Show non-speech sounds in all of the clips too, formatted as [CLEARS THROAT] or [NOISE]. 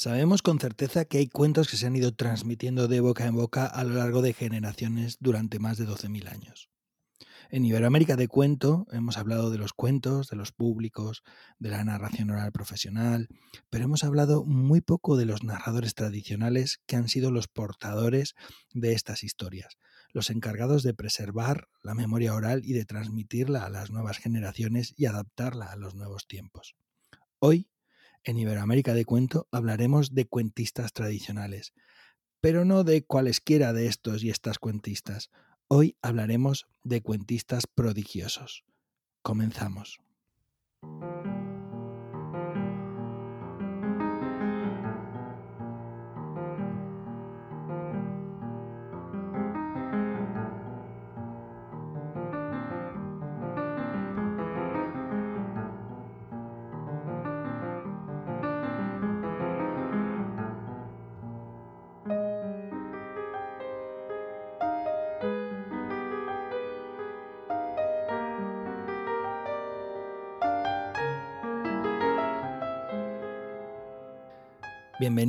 Sabemos con certeza que hay cuentos que se han ido transmitiendo de boca en boca a lo largo de generaciones durante más de 12.000 años. En Iberoamérica de Cuento hemos hablado de los cuentos, de los públicos, de la narración oral profesional, pero hemos hablado muy poco de los narradores tradicionales que han sido los portadores de estas historias, los encargados de preservar la memoria oral y de transmitirla a las nuevas generaciones y adaptarla a los nuevos tiempos. Hoy en Iberoamérica de Cuento hablaremos de cuentistas tradicionales, pero no de cualesquiera de estos y estas cuentistas. Hoy hablaremos de cuentistas prodigiosos. Comenzamos.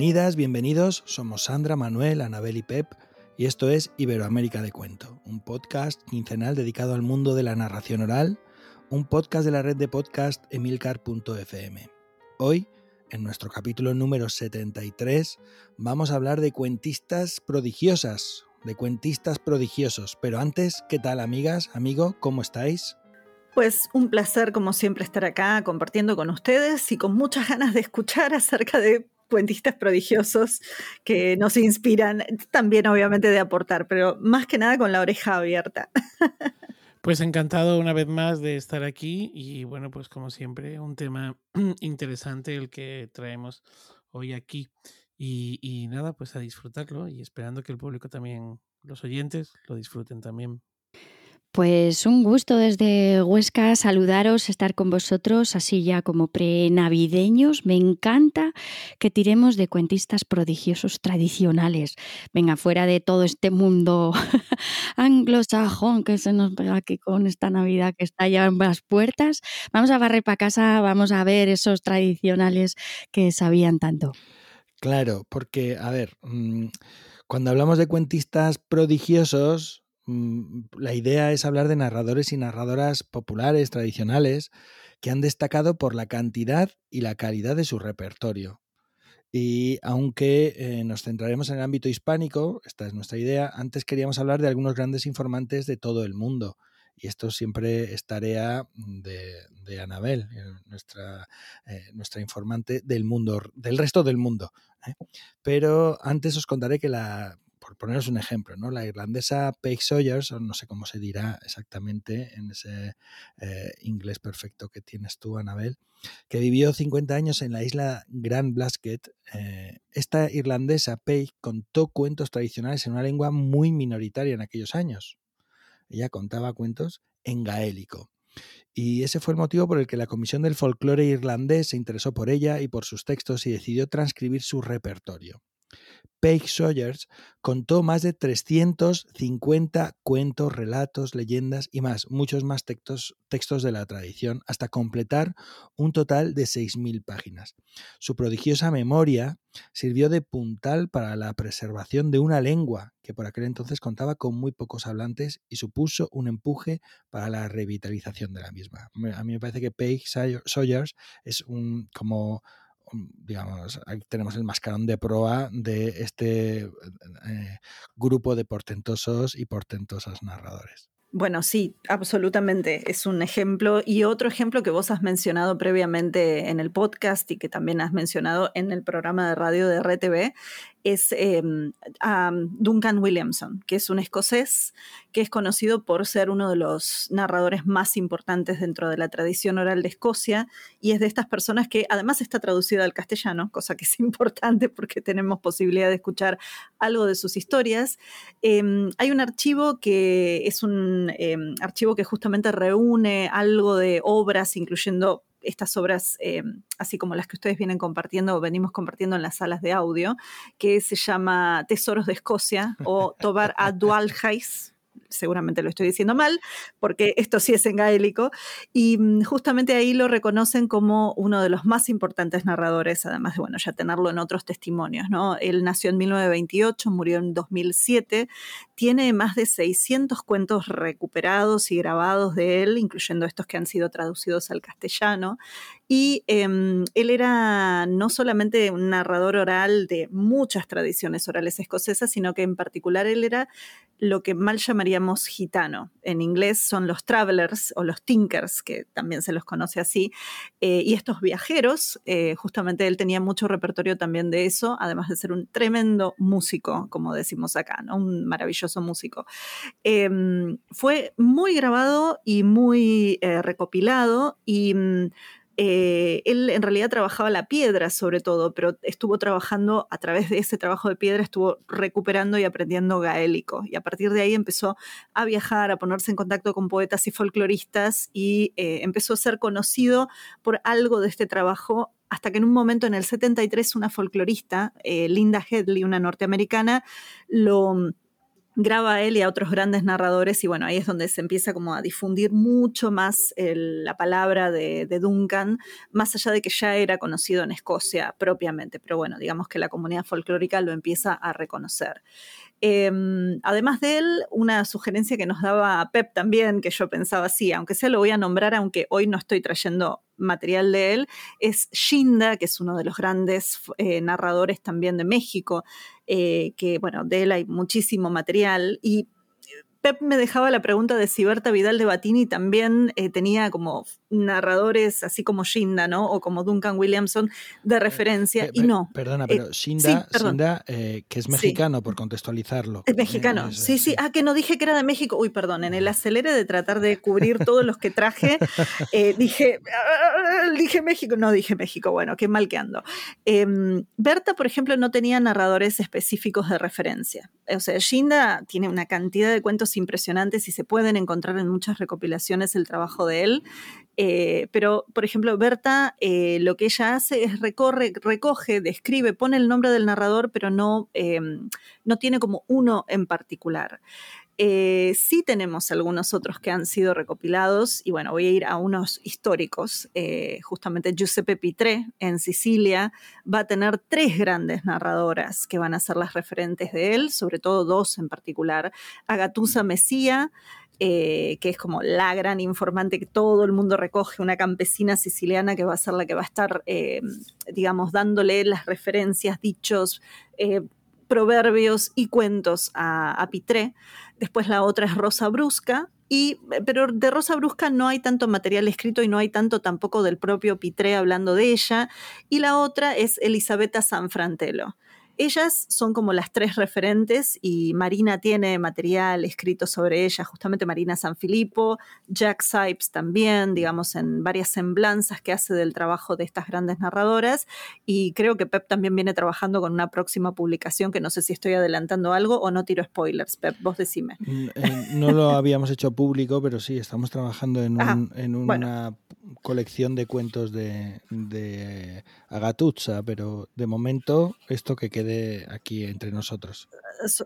Bienvenidas, bienvenidos, somos Sandra, Manuel, Anabel y Pep y esto es Iberoamérica de Cuento, un podcast quincenal dedicado al mundo de la narración oral, un podcast de la red de podcast emilcar.fm. Hoy, en nuestro capítulo número 73, vamos a hablar de cuentistas prodigiosas, de cuentistas prodigiosos. Pero antes, ¿qué tal amigas, amigo? ¿Cómo estáis? Pues un placer como siempre estar acá compartiendo con ustedes y con muchas ganas de escuchar acerca de cuentistas prodigiosos que nos inspiran, también obviamente de aportar, pero más que nada con la oreja abierta. [LAUGHS] Pues encantado una vez más de estar aquí y bueno, pues como siempre, un tema [CLEARS THROAT] interesante el que traemos hoy aquí. Y, y nada, pues a disfrutarlo y esperando que el público también, los oyentes, lo disfruten también. Pues un gusto desde Huesca saludaros, estar con vosotros así ya como prenavideños. Me encanta que tiremos de cuentistas prodigiosos tradicionales. Venga, fuera de todo este mundo [LAUGHS] anglosajón que se nos pega aquí con esta Navidad que está ya en las puertas. Vamos a barrer para casa, vamos a ver esos tradicionales que sabían tanto. Claro, porque, a ver, mm, cuando hablamos de cuentistas prodigiosos, la idea es hablar de narradores y narradoras populares, tradicionales, que han destacado por la cantidad y la calidad de su repertorio. Y aunque eh, nos centraremos en el ámbito hispánico, esta es nuestra idea, antes queríamos hablar de algunos grandes informantes de todo el mundo. Y esto siempre es tarea de, Anabel, eh, eh, nuestra informante del mundo, del resto del mundo. Pero antes os contaré que la por poneros un ejemplo, ¿no? La irlandesa Paige Sawyers, o no sé cómo se dirá exactamente en ese eh, inglés perfecto que tienes tú, Anabel, que vivió 50 años en la isla Grand Blasket. Eh, esta irlandesa Paige contó cuentos tradicionales en una lengua muy minoritaria en aquellos años. Ella contaba cuentos en gaélico. Y ese fue el motivo por el que la Comisión del Folclore Irlandés se interesó por ella y por sus textos y decidió transcribir su repertorio. Paige Sawyers contó más de 350 cuentos, relatos, leyendas y más, muchos más textos, de la tradición, hasta completar un total de 6.000 páginas. Su prodigiosa memoria sirvió de puntal para la preservación de una lengua que por aquel entonces contaba con muy pocos hablantes y supuso un empuje para la revitalización de la misma. A mí me parece que Paige Sawyers es un como digamos, ahí tenemos el mascarón de proa de este eh, grupo de portentosos y portentosas narradores. Bueno, sí, absolutamente. Es un ejemplo. Y otro ejemplo que vos has mencionado previamente en el podcast y que también has mencionado en el programa de radio de RTV es em, Duncan Williamson, que es un escocés que es conocido por ser uno de los narradores más importantes dentro de la tradición oral de Escocia y es de estas personas que además está traducida al castellano, cosa que es [LAUGHS] importante porque tenemos posibilidad de escuchar algo de sus historias. Em, hay un archivo que es un em, archivo que justamente reúne algo de obras, incluyendo estas obras, eh, así como las que ustedes vienen compartiendo o venimos compartiendo en las salas de audio, que se llama Tesoros de Escocia o Tobar a [LAUGHS] Dualhais seguramente lo estoy diciendo mal, porque esto sí es en gaélico, y mm, justamente ahí lo reconocen como uno de los más importantes narradores, además de, bueno, ya tenerlo en otros testimonios, ¿no? Él nació en 1928, murió en 2007, tiene más de 600 cuentos recuperados y grabados de él, incluyendo estos que han sido traducidos al castellano, y em, él era no solamente un narrador oral de muchas tradiciones orales escocesas, sino que en particular él era lo que mal llamaríamos gitano. En inglés son los travelers o los tinkers, que también se los conoce así. Eh, y estos viajeros, eh, justamente él tenía mucho repertorio también de eso, además de ser un tremendo músico, como decimos acá, ¿no? un maravilloso músico. Em, fue muy grabado y muy eh, recopilado y mm, eh, él en realidad trabajaba la piedra sobre todo, pero estuvo trabajando a través de ese trabajo de piedra, estuvo recuperando y aprendiendo gaélico. Y a partir de ahí empezó a viajar, a ponerse en contacto con poetas y folcloristas y eh, empezó a ser conocido por algo de este trabajo hasta que en un momento en el 73 una folclorista, eh, Linda Headley, una norteamericana, lo graba a él y a otros grandes narradores y bueno, ahí es donde se empieza como a difundir mucho más la palabra de, Duncan, más allá de que ya era conocido en Escocia propiamente, pero bueno, digamos que la comunidad folclórica lo empieza a reconocer. Em, además de él, una sugerencia que nos daba Pep también, que yo pensaba, sí, aunque sea lo voy a nombrar, aunque hoy no estoy trayendo material de él, es Shinda, que es uno de los grandes eh, narradores también de México, eh, que bueno, de él hay muchísimo material y Pep me dejaba la pregunta de si Berta Vidal de Batini también eh, tenía como narradores así como Shinda, ¿no? O como Duncan Williamson de referencia, y no. Perdona, pero Shinda, que es mexicano, por contextualizarlo. Es mexicano, sí, sí. Ah, que no dije que era de México. Uy, perdón, en el acelere de tratar de cubrir todos los que traje, eh, dije, ah, dije México, no dije México, bueno, qué mal que ando. Em, Berta, por ejemplo, no tenía narradores específicos de referencia. O sea, Shinda tiene una cantidad de cuentos impresionantes y se pueden encontrar en muchas recopilaciones el trabajo de él. Eh, pero, por ejemplo, Berta eh, lo que ella hace es recorre, recoge, describe, pone el nombre del narrador, pero no, em, no tiene como uno en particular. Eh, sí tenemos algunos otros que han sido recopilados y bueno, voy a ir a unos históricos. justamente Giuseppe Pitré en Sicilia va a tener tres grandes narradoras que van a ser las referentes de él, sobre todo dos en particular, Agatusa Mesía, eh, que es como la gran informante que todo el mundo recoge, una campesina siciliana que va a ser la que va a estar, eh, digamos, dándole las referencias, dichos, eh, proverbios y cuentos a, a, Pitré. Después la otra es Rosa Brusca, y, pero de Rosa Brusca no hay tanto material escrito y no hay tanto tampoco del propio Pitré hablando de ella. Y la otra es Elisabetta Sanfratello. Ellas son como las tres referentes y Marina tiene material escrito sobre ella, justamente Marina Sanfilippo, Jack Sipes también, digamos, en varias semblanzas que hace del trabajo de estas grandes narradoras. Y creo que Pep también viene trabajando con una próxima publicación que no sé si estoy adelantando algo o no tiro spoilers. Pep, vos decime. Eh, no lo habíamos hecho público, pero sí, estamos trabajando en, una colección de cuentos de, de Agatuzza, pero de momento esto que quede aquí entre nosotros.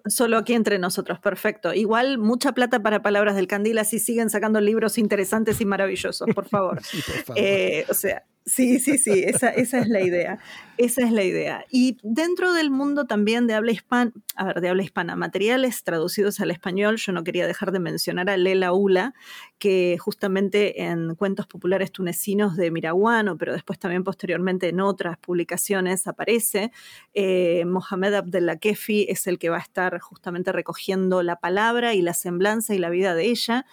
Solo aquí entre nosotros, perfecto. Igual mucha plata para Palabras del Candil, así siguen sacando libros interesantes y maravillosos, por favor. [LAUGHS] Eh, o sea, Sí, sí, sí, esa, esa, es la idea. Esa es la idea. Y dentro del mundo también de habla hispana, a ver, de habla hispana, materiales traducidos al español, yo no quería dejar de mencionar a Lela Ula, que justamente en cuentos populares tunecinos de Miraguano, pero después también posteriormente en otras publicaciones aparece. Eh, Mohamed Abdellakefi es el que va a estar justamente recogiendo la palabra y la semblanza y la vida de ella.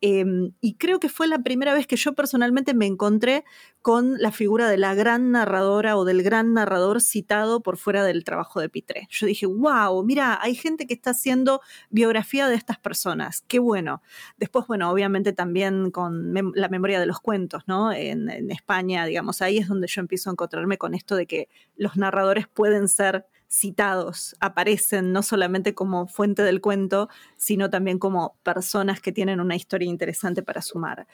Em, y creo que fue la primera vez que yo personalmente me encontré con la figura de la gran narradora o del gran narrador citado por fuera del trabajo de Pitré. Yo dije, wow, mira, hay gente que está haciendo biografía de estas personas, qué bueno. Después, bueno, obviamente también con la memoria de los cuentos, ¿no? En, en España, digamos, ahí es donde yo empiezo a encontrarme con esto de que los narradores pueden ser citados, aparecen no solamente como fuente del cuento, sino también como personas que tienen una historia interesante para sumar.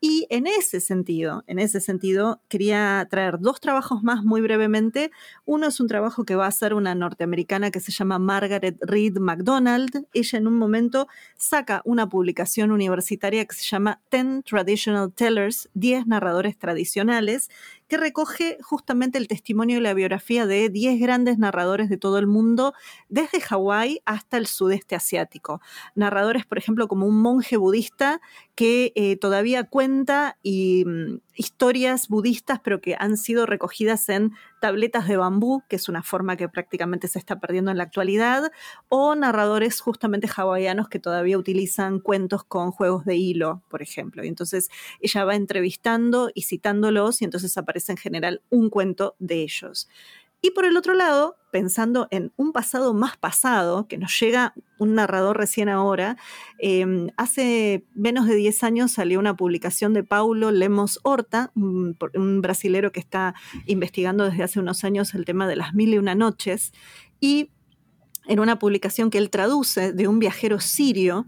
Y en ese sentido, en ese sentido, quería traer dos trabajos más muy brevemente. Uno es un trabajo que va a hacer una norteamericana que se llama Margaret Reed MacDonald. Ella en un momento saca una publicación universitaria que se llama Ten Traditional Tellers, 10 narradores tradicionales, que recoge justamente el testimonio y la biografía de 10 grandes narradores de todo el mundo, desde Hawái hasta el sudeste asiático. Narradores, por ejemplo, como un monje budista que eh, todavía cuenta mm, historias budistas, pero que han sido recogidas en tabletas de bambú, que es una forma que prácticamente se está perdiendo en la actualidad, o narradores justamente hawaianos que todavía utilizan cuentos con juegos de hilo, por ejemplo. Y entonces ella va entrevistando y citándolos y entonces aparece en general un cuento de ellos. Y por el otro lado, pensando en un pasado más pasado, que nos llega un narrador recién ahora, em, hace menos de 10 años salió una publicación de Paulo Lemos Horta, un, un brasilero que está investigando desde hace unos años el tema de las mil y una noches, y en una publicación que él traduce de un viajero sirio,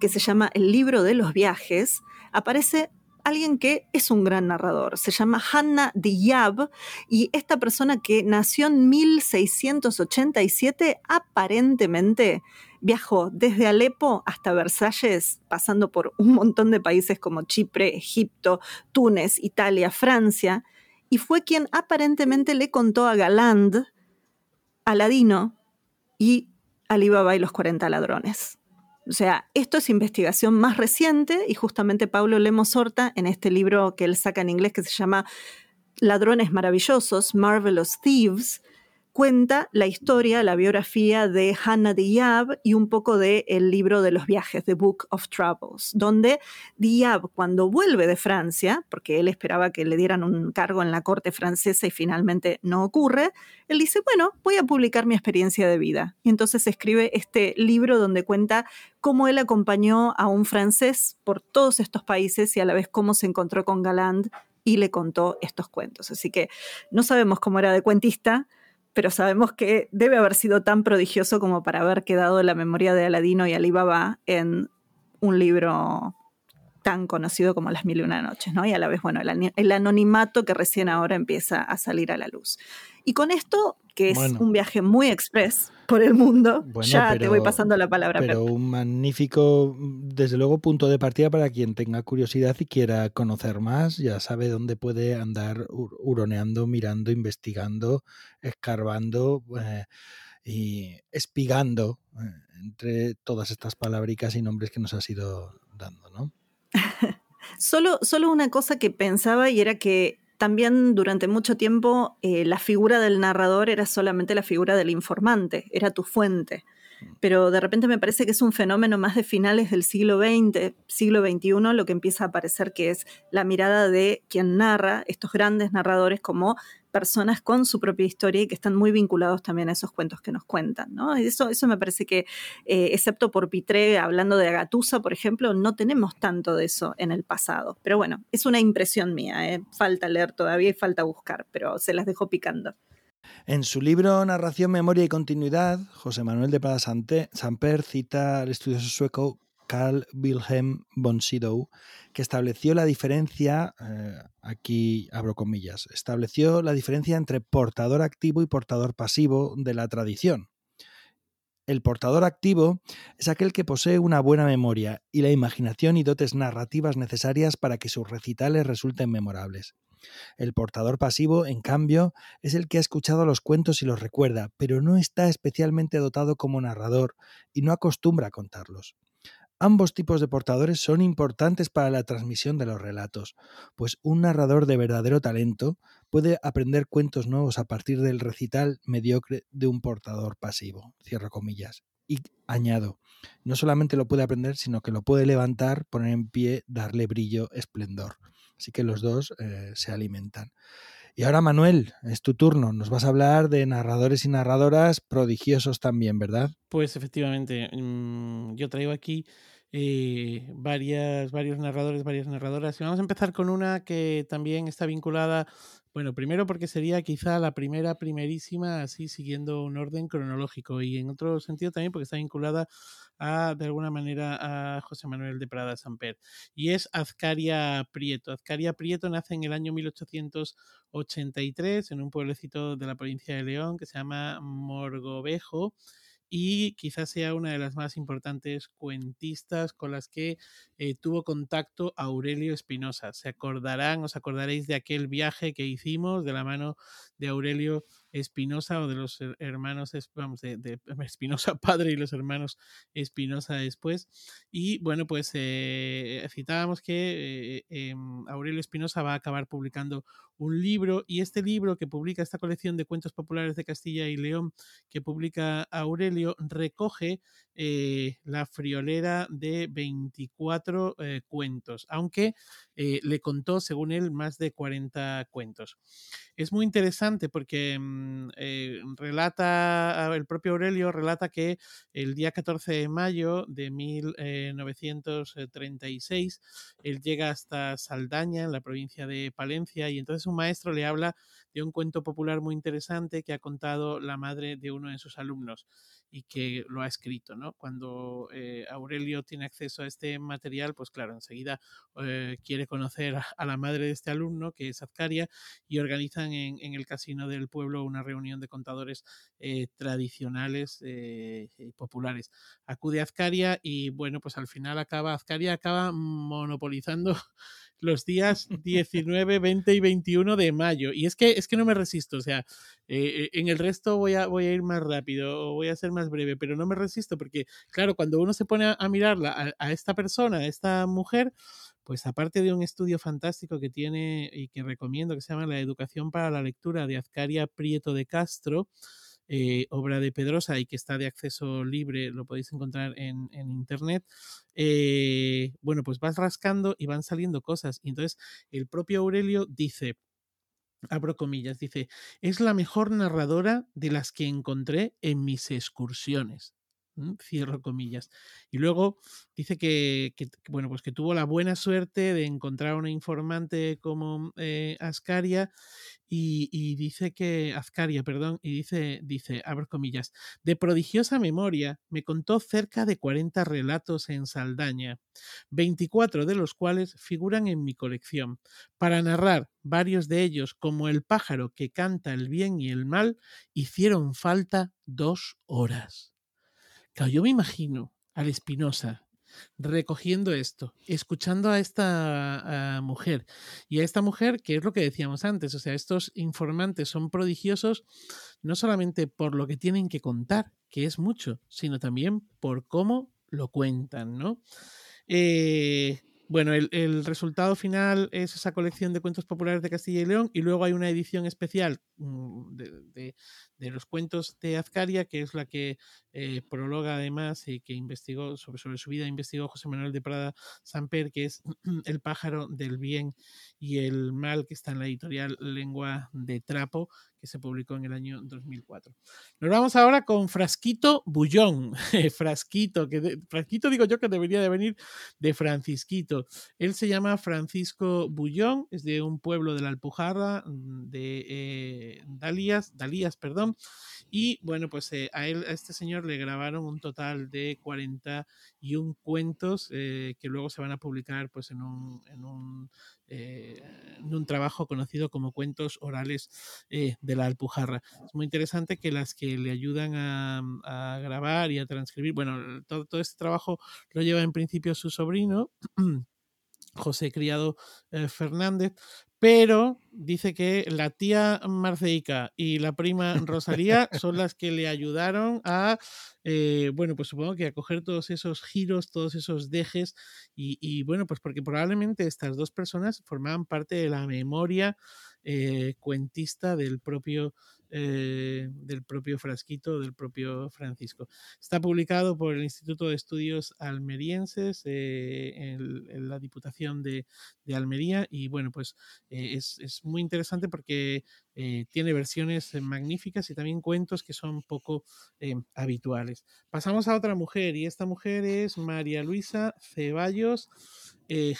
que se llama El libro de los viajes, aparece alguien que es un gran narrador. Se llama Hanna Diab y esta persona que nació en 1687 aparentemente viajó desde Alepo hasta Versalles, pasando por un montón de países como Chipre, Egipto, Túnez, Italia, Francia, y fue quien aparentemente le contó a Galand, Aladino y Alibaba y los 40 ladrones. O sea, esto es investigación más reciente y justamente Pablo Lemos Horta, en este libro que él saca en inglés que se llama Ladrones Maravillosos, Marvelous Thieves, cuenta la historia, la biografía de Hannah Diab y un poco del el libro de los viajes, The Book of Travels, donde Diab, cuando vuelve de Francia, porque él esperaba que le dieran un cargo en la corte francesa y finalmente no ocurre, él dice, bueno, voy a publicar mi experiencia de vida. Y entonces escribe este libro donde cuenta cómo él acompañó a un francés por todos estos países y a la vez cómo se encontró con Galand y le contó estos cuentos. Así que no sabemos cómo era de cuentista, pero sabemos que debe haber sido tan prodigioso como para haber quedado la memoria de Aladino y Alibaba en un libro tan conocido como Las Mil y Una Noches, ¿no? Y a la vez, bueno, el, anonimato que recién ahora empieza a salir a la luz. Y con esto, que es un viaje muy express por el mundo, ya te voy pasando la palabra. Pero un magnífico, desde luego, punto de partida para quien tenga curiosidad y quiera conocer más, ya sabe dónde puede andar huroneando, mirando, investigando, escarbando eh, y espigando eh, entre todas estas palabricas y nombres que nos has ido dando, ¿no? [LAUGHS] solo, solo una cosa que pensaba y era que también durante mucho tiempo eh, la figura del narrador era solamente la figura del informante, era tu fuente. Pero de repente me parece que es un fenómeno más de finales del siglo XX, siglo XXI, lo que empieza a aparecer que es la mirada de quien narra, estos grandes narradores como personas con su propia historia y que están muy vinculados también a esos cuentos que nos cuentan. ¿no? Eso, eso me parece que, eh, excepto por Pitré, hablando de Agatusa, por ejemplo, no tenemos tanto de eso en el pasado. Pero bueno, es una impresión mía, ¿eh? falta leer todavía y falta buscar, pero se las dejo picando. En su libro Narración, Memoria y Continuidad, José Manuel de Prada Samper cita al estudioso sueco Carl Wilhelm von Sydow, que estableció la diferencia, eh, aquí abro comillas, estableció la diferencia entre portador activo y portador pasivo de la tradición. El portador activo es aquel que posee una buena memoria y la imaginación y dotes narrativas necesarias para que sus recitales resulten memorables. El portador pasivo, en cambio, es el que ha escuchado los cuentos y los recuerda, pero no está especialmente dotado como narrador y no acostumbra a contarlos. Ambos tipos de portadores son importantes para la transmisión de los relatos, pues un narrador de verdadero talento puede aprender cuentos nuevos a partir del recital mediocre de un portador pasivo. Cierro comillas. Y añado, no solamente lo puede aprender, sino que lo puede levantar, poner en pie, darle brillo, esplendor. Así que los dos eh, se alimentan. Y ahora, Manuel, es tu turno. Nos vas a hablar de narradores y narradoras prodigiosos también, ¿verdad? Pues efectivamente, mm, yo traigo aquí eh, varias, varios narradores, varias narradoras. Y vamos a empezar con una que también está vinculada Bueno, primero porque sería quizá la primera, primerísima, así siguiendo un orden cronológico y en otro sentido también porque está vinculada a, de alguna manera, a José Manuel de Prada Samper. Y es Azcaria Prieto. Azcaria Prieto nace en el año 1883 en un pueblecito de la provincia de León que se llama Morgovejo y quizás sea una de las más importantes cuentistas con las que eh, tuvo contacto Aurelio Espinosa. Se acordarán, os acordaréis de aquel viaje que hicimos de la mano de Aurelio Espinosa o de los hermanos, vamos, de, [LAUGHS] Espinosa padre y los hermanos Espinosa después. Y bueno, pues eh, citábamos que eh, em, Aurelio Espinosa va a acabar publicando un libro y este libro que publica esta colección de cuentos populares de Castilla y León que publica Aurelio recoge eh, la friolera de 24 cuentos, aunque le contó, según él, más de 40 cuentos. Es muy interesante porque mm, eh, relata, el propio Aurelio relata que el día 14 de mayo de 1936 él llega hasta Saldaña, en la provincia de Palencia, y entonces un maestro le habla de un cuento popular muy interesante que ha contado la madre de uno de sus alumnos y que lo ha escrito, ¿no? Cuando eh, Aurelio tiene acceso a este material, pues claro, enseguida eh, quiere conocer a, la madre de este alumno, que es Azcaria, y organizan en, el casino del pueblo una reunión de contadores eh, tradicionales y populares. Acude Azcaria y bueno, pues al final acaba, Azcaria acaba monopolizando [LAUGHS] los días [LAUGHS] 19, 20 y 21 de mayo. Y es que, es que no me resisto, o sea, eh, eh, en el resto voy a, a ir más rápido voy a ser más breve, pero no me resisto porque, claro, cuando uno se pone a, mirarla a, esta persona, a esta mujer, pues aparte de un estudio fantástico que tiene y que recomiendo, que se llama La Educación para la Lectura de Azcaria Prieto de Castro, eh, obra de Pedrosa y que está de acceso libre, lo podéis encontrar en, internet, bueno, pues vas rascando y van saliendo cosas. Y entonces el propio Aurelio dice, abro comillas, dice, es la mejor narradora de las que encontré en mis excursiones. Cierro comillas. Y luego dice que, bueno, pues que tuvo la buena suerte de encontrar una informante como eh, Ascaria y, dice que, Azcaria, perdón, y dice, dice, abro comillas, de prodigiosa memoria me contó cerca de 40 relatos en Saldaña, 24 de los cuales figuran en mi colección. Para narrar varios de ellos, como el pájaro que canta el bien y el mal, hicieron falta dos horas. Claro, yo me imagino al Espinosa recogiendo esto, escuchando a esta mujer y a esta mujer, que es lo que decíamos antes, o sea, estos informantes son prodigiosos no solamente por lo que tienen que contar, que es mucho, sino también por cómo lo cuentan, ¿no? Eh, bueno, el, resultado final es esa colección de cuentos populares de Castilla y León y luego hay una edición especial mm, de, los cuentos de Azcaria, que es la que eh, prologa además y que investigó sobre, sobre su vida, investigó José Manuel de Prada Samper, que es [CLEARS THROAT] El pájaro del bien y el mal, que está en la editorial Lengua de Trapo, que se publicó en el año 2004. Nos vamos ahora con Frasquito Bullón. [LAUGHS] Frasquito, que Frasquito digo yo que debería de venir de Francisquito. Él se llama Francisco Bullón, es de un pueblo de la Alpujarra, mm, de eh, Dalías, Dalías, perdón. Y bueno, pues eh, a él, a este señor le grabaron un total de 41 cuentos eh, que luego se van a publicar pues en un, en un eh, un trabajo conocido como Cuentos Orales de la Alpujarra. Es muy interesante que las que le ayudan a, grabar y a transcribir, bueno, todo, todo, este trabajo lo lleva en principio su sobrino. [CLEARS THROAT] José Criado Fernández, pero dice que la tía Marceica y la prima [LAUGHS] Rosalía son las que le ayudaron a, eh, bueno, pues supongo que a coger todos esos giros, todos esos dejes y, bueno, pues porque probablemente estas dos personas formaban parte de la memoria eh, cuentista del propio eh, del propio Frasquito, del propio Francisco. Está publicado por el Instituto de Estudios Almerienses eh, en, la Diputación de, Almería y bueno, pues eh, es, muy interesante porque tiene versiones magníficas y también cuentos que son poco habituales. Pasamos a otra mujer y esta mujer es María Luisa Ceballos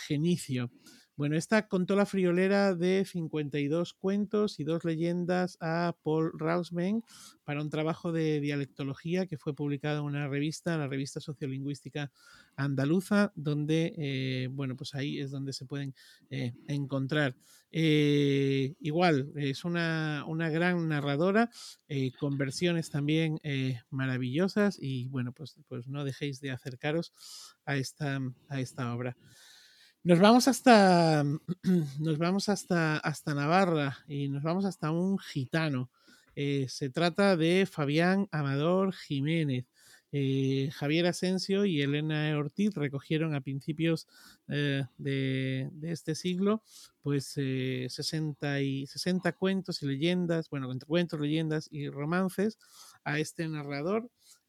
Genicio. Bueno, esta contó la friolera de 52 cuentos y dos leyendas a Paul Rausben para un trabajo de dialectología que fue publicado en una revista, la revista sociolingüística andaluza, donde, eh, bueno, pues ahí es donde se pueden eh, encontrar. Eh, igual, es una, una gran narradora, con versiones también maravillosas y, bueno, pues, pues no dejéis de acercaros a esta, a esta obra. Nos vamos hasta. [CLEARS THROAT] Nos vamos hasta, hasta Navarra y nos vamos hasta un gitano. Eh, se trata de Fabián Amador Jiménez. Eh, Javier Asensio y Elena Ortiz recogieron a principios eh, de, este siglo pues 60, y, 60 cuentos y leyendas, bueno, cuentos, leyendas y romances a este narrador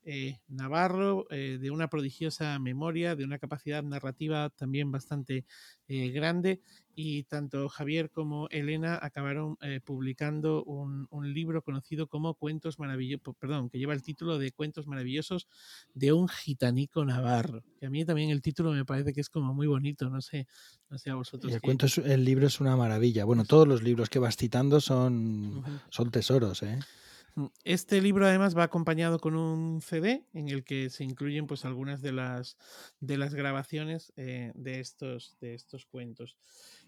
eh, Navarro, eh, de una prodigiosa memoria, de una capacidad narrativa también bastante eh, grande, y tanto Javier como Elena acabaron publicando un, libro conocido como Cuentos Maravillosos, perdón, que lleva el título de Cuentos Maravillosos de un gitanico navarro, que a mí también el título me parece que es como muy bonito, no sé, no sé a vosotros. El, cuento el libro es una maravilla. Bueno, todos los libros que vas citando son, son tesoros, ¿eh? Mm, este libro además va acompañado con un CD en el que se incluyen pues algunas de las, de las grabaciones eh, de, estos, de estos cuentos.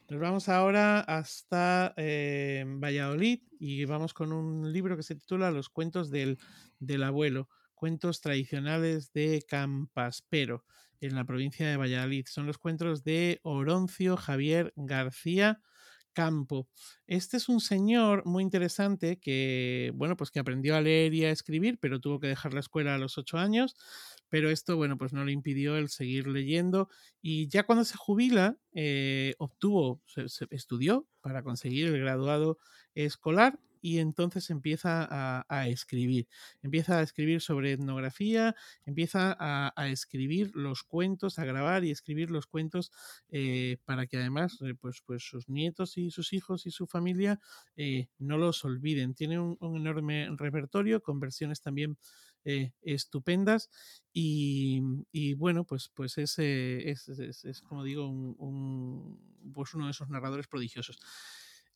Nos vamos ahora hasta eh, Valladolid y vamos con un libro que se titula Los cuentos del, del abuelo, cuentos tradicionales de Campaspero en la provincia de Valladolid. Son los cuentos de Oroncio Javier García campo. Este es un señor muy interesante que, bueno, pues que aprendió a leer y a escribir, pero tuvo que dejar la escuela a los ocho años. Pero esto, bueno, pues no le impidió el seguir leyendo. Y ya cuando se jubila, eh, obtuvo, se estudió para conseguir el graduado escolar y entonces empieza a, escribir. Empieza a escribir sobre etnografía, empieza a, escribir los cuentos, a grabar y escribir los cuentos eh, para que además eh, pues, pues sus nietos y sus hijos y su familia eh, no los olviden. Tiene un, enorme repertorio con versiones también estupendas y, bueno pues pues es, es, como digo pues uno de esos narradores prodigiosos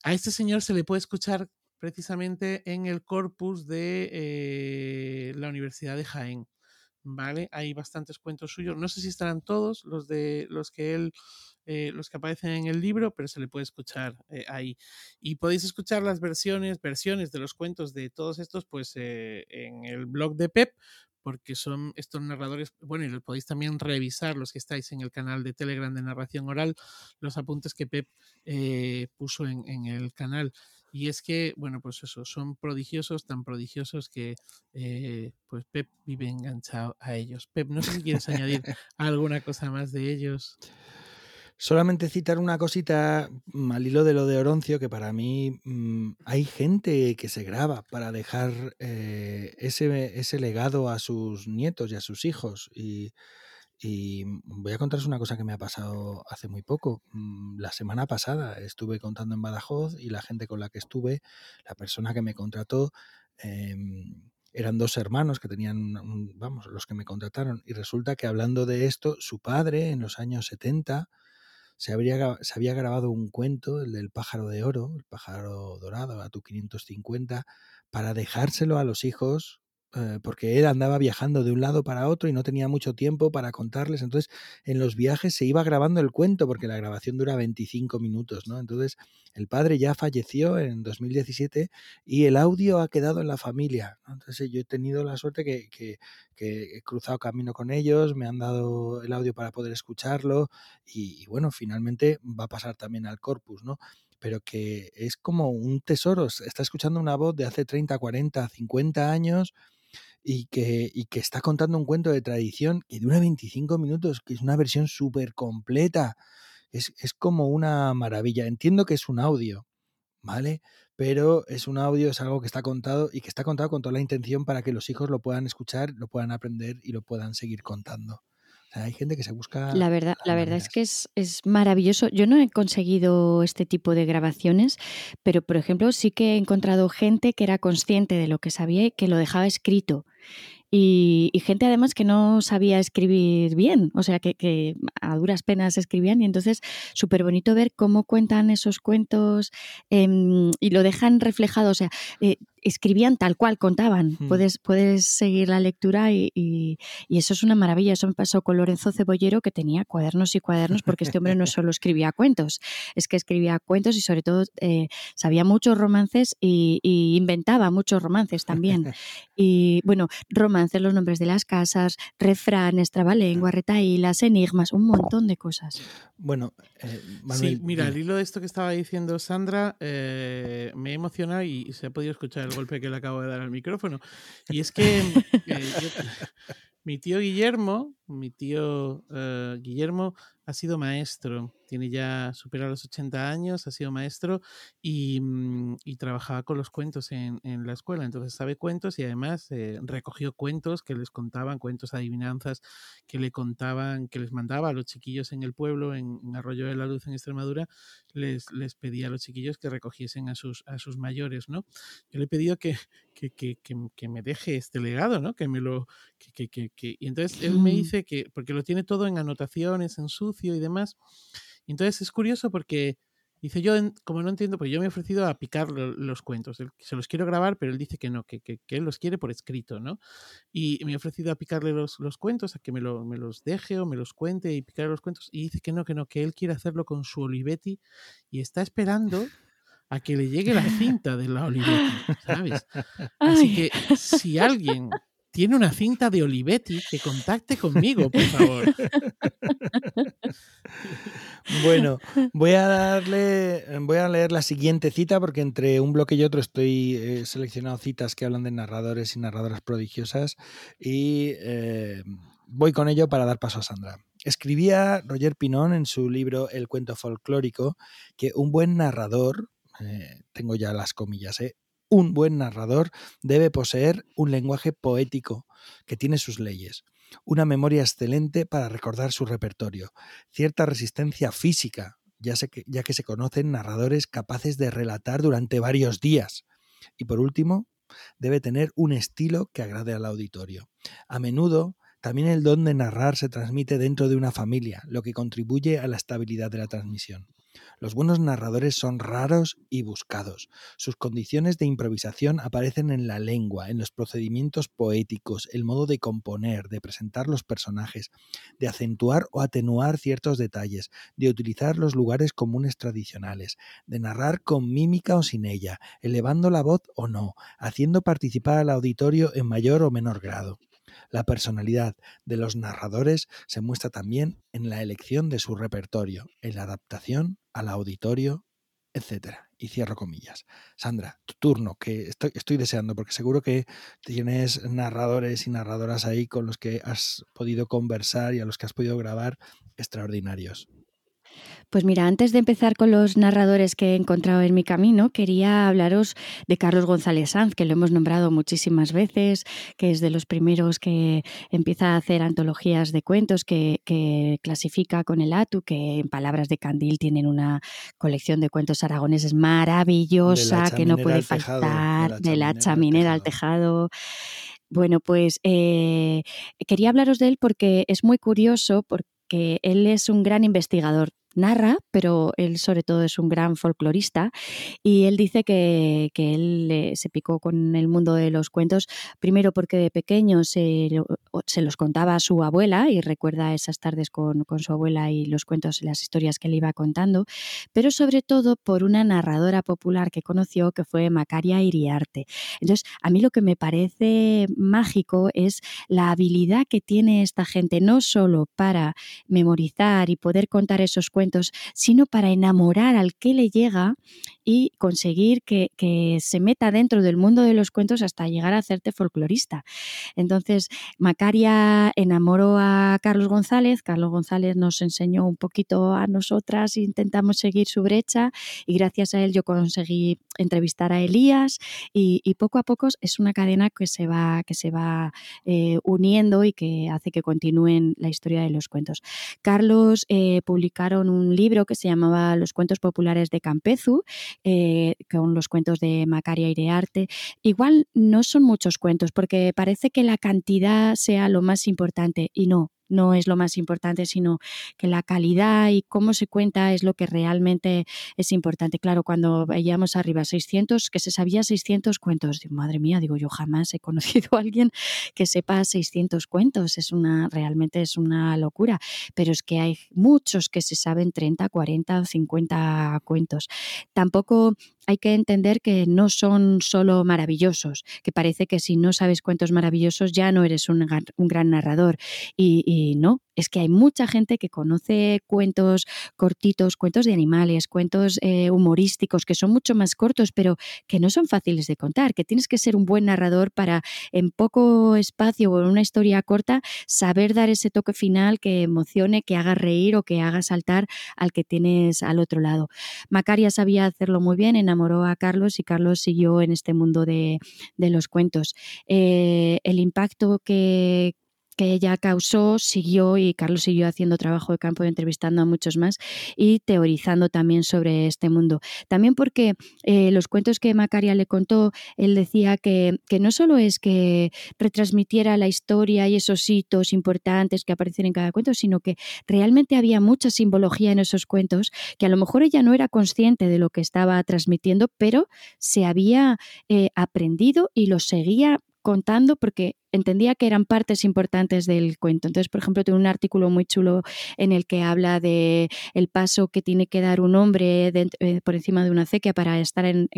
a este señor se le puede escuchar precisamente en el corpus de eh, la Universidad de Jaén. ¿Vale? Hay bastantes cuentos suyos. No sé si estarán todos los de los que él. Eh, los que aparecen en el libro, pero se le puede escuchar eh, ahí. Y podéis escuchar las versiones, versiones de los cuentos de todos estos, pues en el blog de Pep, porque son estos narradores, bueno, y los podéis también revisar los que estáis en el canal de Telegram de narración oral, los apuntes que Pep puso en, en, el canal. Y es que, bueno, pues eso, son prodigiosos, tan prodigiosos que eh, pues Pep vive enganchado a ellos. Pep, no sé si quieres añadir alguna cosa más de ellos. Solamente citar una cosita mm, al hilo de lo de Oroncio, que para mí mm, hay gente que se graba para dejar eh, ese, ese legado a sus nietos y a sus hijos. Y y voy a contaros una cosa que me ha pasado hace muy poco. Mm, la semana pasada estuve contando en Badajoz y la gente con la que estuve, la persona que me contrató, em, eran dos hermanos que tenían, vamos, los que me contrataron. Y resulta que hablando de esto, su padre en los años 70 se, habría, se había grabado un cuento, el del pájaro de oro, el pájaro dorado, a tu 550, para dejárselo a los hijos eh, porque él andaba viajando de un lado para otro y no tenía mucho tiempo para contarles. Entonces, en los viajes se iba grabando el cuento, porque la grabación dura 25 minutos, ¿no? Entonces, el padre ya falleció en 2017 y el audio ha quedado en la familia. Entonces, yo he tenido la suerte que, que, he cruzado camino con ellos, me han dado el audio para poder escucharlo y, y bueno, finalmente va a pasar también al corpus, ¿no? pero que es como un tesoro. Está escuchando una voz de hace 30, 40, 50 años y que, y que está contando un cuento de tradición que dura 25 minutos, que es una versión súper completa. Es, es como una maravilla. Entiendo que es un audio, ¿vale? Pero es un audio, es algo que está contado y que está contado con toda la intención para que los hijos lo puedan escuchar, lo puedan aprender y lo puedan seguir contando hay gente que se busca. La verdad, la verdad es que es, es, maravilloso. Yo no he conseguido este tipo de grabaciones, pero por ejemplo sí que he encontrado gente que era consciente de lo que sabía y que lo dejaba escrito. Y, gente además que no sabía escribir bien, o sea, que, a duras penas escribían y entonces súper bonito ver cómo cuentan esos cuentos em, y lo dejan reflejado, o sea, eh, escribían tal cual contaban. Puedes, puedes seguir la lectura y, eso es una maravilla. Eso me pasó con Lorenzo Cebollero, que tenía cuadernos y cuadernos, porque este hombre no [LAUGHS] solo escribía cuentos, es que escribía cuentos y sobre todo eh, sabía muchos romances y, inventaba muchos romances también. [LAUGHS] Y bueno, romances, los nombres de las casas, refranes, trabalenguas, retaílas, enigmas, un montón de cosas. Bueno, eh, sí, mira, al hilo de esto que estaba diciendo Sandra, eh, me he emocionado y se ha podido escuchar golpe que le acabo de dar al micrófono. Y es que [LAUGHS] eh, mi tío Guillermo, mi tío eh, Guillermo ha sido maestro tiene ya supera los 80 años, ha sido maestro y, mm, trabajaba con los cuentos en, la escuela. Entonces sabe cuentos y además eh, recogió cuentos que les contaban, cuentos adivinanzas que le contaban, que les mandaba a los chiquillos en el pueblo, en, Arroyo de la Luz, en Extremadura, les, les pedía a los chiquillos que recogiesen a sus, a sus mayores, ¿no? Yo le he pedido que, que, que, que me deje este legado, ¿no? Que me lo... Que, que, y entonces él me dice que, porque lo tiene todo en anotaciones, en sucio y demás, entonces es curioso porque dice yo, como no entiendo, pues yo me he ofrecido a picar los cuentos. Se los quiero grabar, pero él dice que no, que, que, él los quiere por escrito, ¿no? Y me he ofrecido a picarle los, los cuentos, a que me, lo, me, los deje o me los cuente y picar los cuentos. Y dice que no, que no, que él quiere hacerlo con su Olivetti y está esperando a que le llegue la [LAUGHS] cinta de la Olivetti, ¿sabes? Así que si alguien tiene una cinta de Olivetti, que contacte conmigo, por favor. Bueno, voy a darle, voy a leer la siguiente cita porque entre un bloque y otro estoy eh, seleccionado citas que hablan de narradores y narradoras prodigiosas y eh, voy con ello para dar paso a Sandra. Escribía Roger Pinón en su libro El cuento folclórico que un buen narrador, eh, tengo ya las comillas, eh, un buen narrador debe poseer un lenguaje poético que tiene sus leyes, una memoria excelente para recordar su repertorio, cierta resistencia física, ya, que, se conocen narradores capaces de relatar durante varios días. Y por último, debe tener un estilo que agrade al auditorio. A menudo, también el don de narrar se transmite dentro de una familia, lo que contribuye a la estabilidad de la transmisión. Los buenos narradores son raros y buscados. Sus condiciones de improvisación aparecen en la lengua, en los procedimientos poéticos, el modo de componer, de presentar los personajes, de acentuar o atenuar ciertos detalles, de utilizar los lugares comunes tradicionales, de narrar con mímica o sin ella, elevando la voz o no, haciendo participar al auditorio en mayor o menor grado. La personalidad de los narradores se muestra también en la elección de su repertorio, en la adaptación al auditorio, etc. Y cierro comillas. Sandra, tu turno, que estoy, estoy deseando, porque seguro que tienes narradores y narradoras ahí con los que has podido conversar y a los que has podido grabar extraordinarios. Pues mira, antes de empezar con los narradores que he encontrado en mi camino, quería hablaros de Carlos González Sanz, que lo hemos nombrado muchísimas veces, que es de los primeros que empieza a hacer antologías de cuentos, que, clasifica con el ATU, que en palabras de Candil tienen una colección de cuentos aragoneses maravillosa, que no puede faltar, de la chaminera al tejado. Bueno, pues eh, quería hablaros de él porque es muy curioso, porque él es un gran investigador narra, pero él sobre todo es un gran folclorista y él dice que, él se picó con el mundo de los cuentos, primero porque de pequeño se, los contaba a su abuela y recuerda esas tardes con, su abuela y los cuentos y las historias que le iba contando, pero sobre todo por una narradora popular que conoció que fue Macaria Iriarte. Entonces, a mí lo que me parece mágico es la habilidad que tiene esta gente, no solo para memorizar y poder contar esos cuentos, sino para enamorar al que le llega y conseguir que, se meta dentro del mundo de los cuentos hasta llegar a hacerte folclorista. Entonces, Macaria enamoró a Carlos González, Carlos González nos enseñó un poquito a nosotras, intentamos seguir su brecha y gracias a él yo conseguí entrevistar a Elías y, poco a poco es una cadena que se va, que se va eh, uniendo y que hace que continúen la historia de los cuentos. Carlos eh, publicaron un libro que se llamaba Los cuentos populares de Campezu eh, con los cuentos de Macaria Irearte. Igual no son muchos cuentos porque parece que la cantidad sea lo más importante y no, no es lo más importante, sino que la calidad y cómo se cuenta es lo que realmente es importante. Claro, cuando veíamos arriba 600, que se sabía 600 cuentos, madre mía, digo, yo jamás he conocido a alguien que sepa 600 cuentos, es una, realmente es una locura, pero es que hay muchos que se saben 30, 40 o 50 cuentos. Tampoco hay que entender que no son solo maravillosos, que parece que si no sabes cuentos maravillosos ya no eres un, gran narrador. Y, no, es que hay mucha gente que conoce cuentos cortitos, cuentos de animales, cuentos eh, humorísticos, que son mucho más cortos, pero que no son fáciles de contar, que tienes que ser un buen narrador para en poco espacio o en una historia corta saber dar ese toque final que emocione, que haga reír o que haga saltar al que tienes al otro lado. Macaria sabía hacerlo muy bien en enamoró a Carlos y Carlos siguió en este mundo de, los cuentos. Eh, el impacto que, que ella causó siguió y Carlos siguió haciendo trabajo de campo, entrevistando a muchos más y teorizando también sobre este mundo. También porque eh, los cuentos que Macaria le contó, él decía que, que, no solo es que retransmitiera la historia y esos hitos importantes que aparecen en cada cuento, sino que realmente había mucha simbología en esos cuentos, que a lo mejor ella no era consciente de lo que estaba transmitiendo, pero se había eh, aprendido y lo seguía contando porque entendía que eran partes importantes del cuento. Entonces, por ejemplo, tengo un artículo muy chulo en el que habla de el paso que tiene que dar un hombre eh, por encima de una acequia para estar en,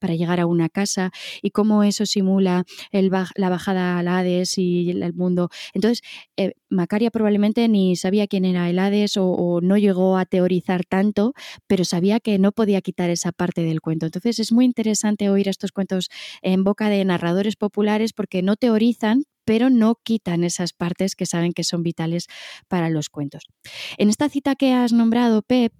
para llegar a una casa y cómo eso simula la bajada al Hades y el, mundo. Entonces, eh, Macaria probablemente ni sabía quién era el Hades o, o no llegó a teorizar tanto, pero sabía que no podía quitar esa parte del cuento. Entonces, es muy interesante oír estos cuentos en boca de narradores populares porque no teorizan pero no quitan esas partes que saben que son vitales para los cuentos. En esta cita que has nombrado, Pep,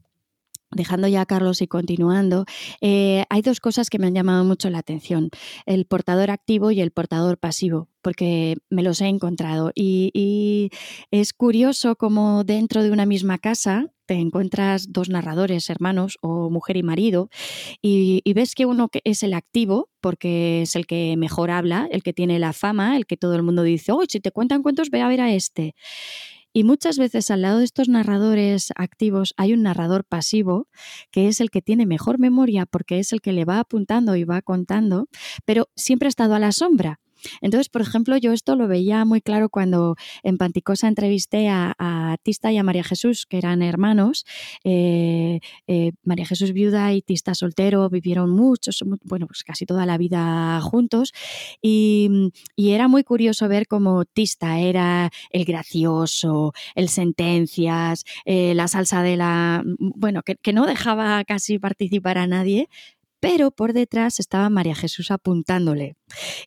Dejando ya a Carlos y continuando, eh, hay dos cosas que me han llamado mucho la atención, el portador activo y el portador pasivo, porque me los he encontrado. Y, es curioso cómo dentro de una misma casa te encuentras dos narradores, hermanos o mujer y marido, y, ves que uno es el activo, porque es el que mejor habla, el que tiene la fama, el que todo el mundo dice, oh, si te cuentan cuentos, ve a ver a este. Y muchas veces al lado de estos narradores activos hay un narrador pasivo, que es el que tiene mejor memoria porque es el que le va apuntando y va contando, pero siempre ha estado a la sombra. Entonces, por ejemplo, yo esto lo veía muy claro cuando en Panticosa entrevisté a, Tista y a María Jesús, que eran hermanos. Eh, eh, María Jesús viuda y Tista soltero, vivieron muchos, bueno, pues casi toda la vida juntos. Y, era muy curioso ver cómo Tista era el gracioso, el sentencias, eh, la salsa de la... Bueno, que, que no dejaba casi participar a nadie, pero por detrás estaba María Jesús apuntándole.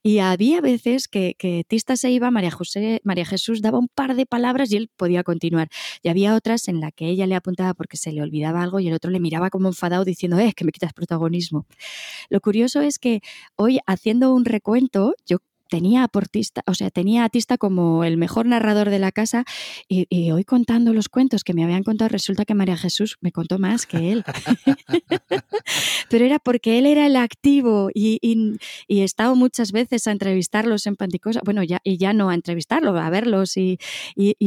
Y había veces que, Tista se iba, María, José, María Jesús daba un par de palabras y él podía continuar. Y había otras en las que ella le apuntaba porque se le olvidaba algo y el otro le miraba como enfadado diciendo, eh, que me quitas protagonismo. Lo curioso es que hoy haciendo un recuento, yo tenía a Portista, o sea, tenía a Tista como el mejor narrador de la casa y, hoy contando los cuentos que me habían contado, resulta que María Jesús me contó más que él. [LAUGHS] Pero era porque él era el activo y, y, he estado muchas veces a entrevistarlos en Panticosa, bueno, ya, y ya no a entrevistarlos, a verlos y,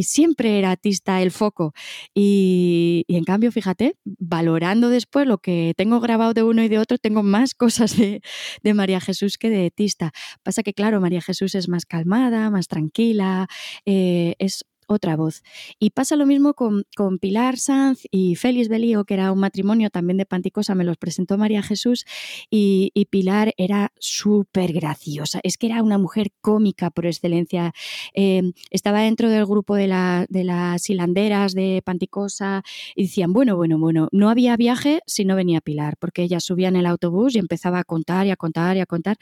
siempre era Tista el foco. Y, en cambio, fíjate, valorando después lo que tengo grabado de uno y de otro, tengo más cosas de, de María Jesús que de Tista. Pasa que, claro, María Jesús es más calmada, más tranquila, eh, es otra voz. Y pasa lo mismo con, Pilar Sanz y Félix Belío, que era un matrimonio también de Panticosa, me los presentó María Jesús, y, Pilar era súper graciosa. Es que era una mujer cómica por excelencia. Em, estaba dentro del grupo de, de las hilanderas de Panticosa y decían, bueno, bueno, bueno, no había viaje si no venía Pilar, porque ella subía en el autobús y empezaba a contar y a contar y a contar.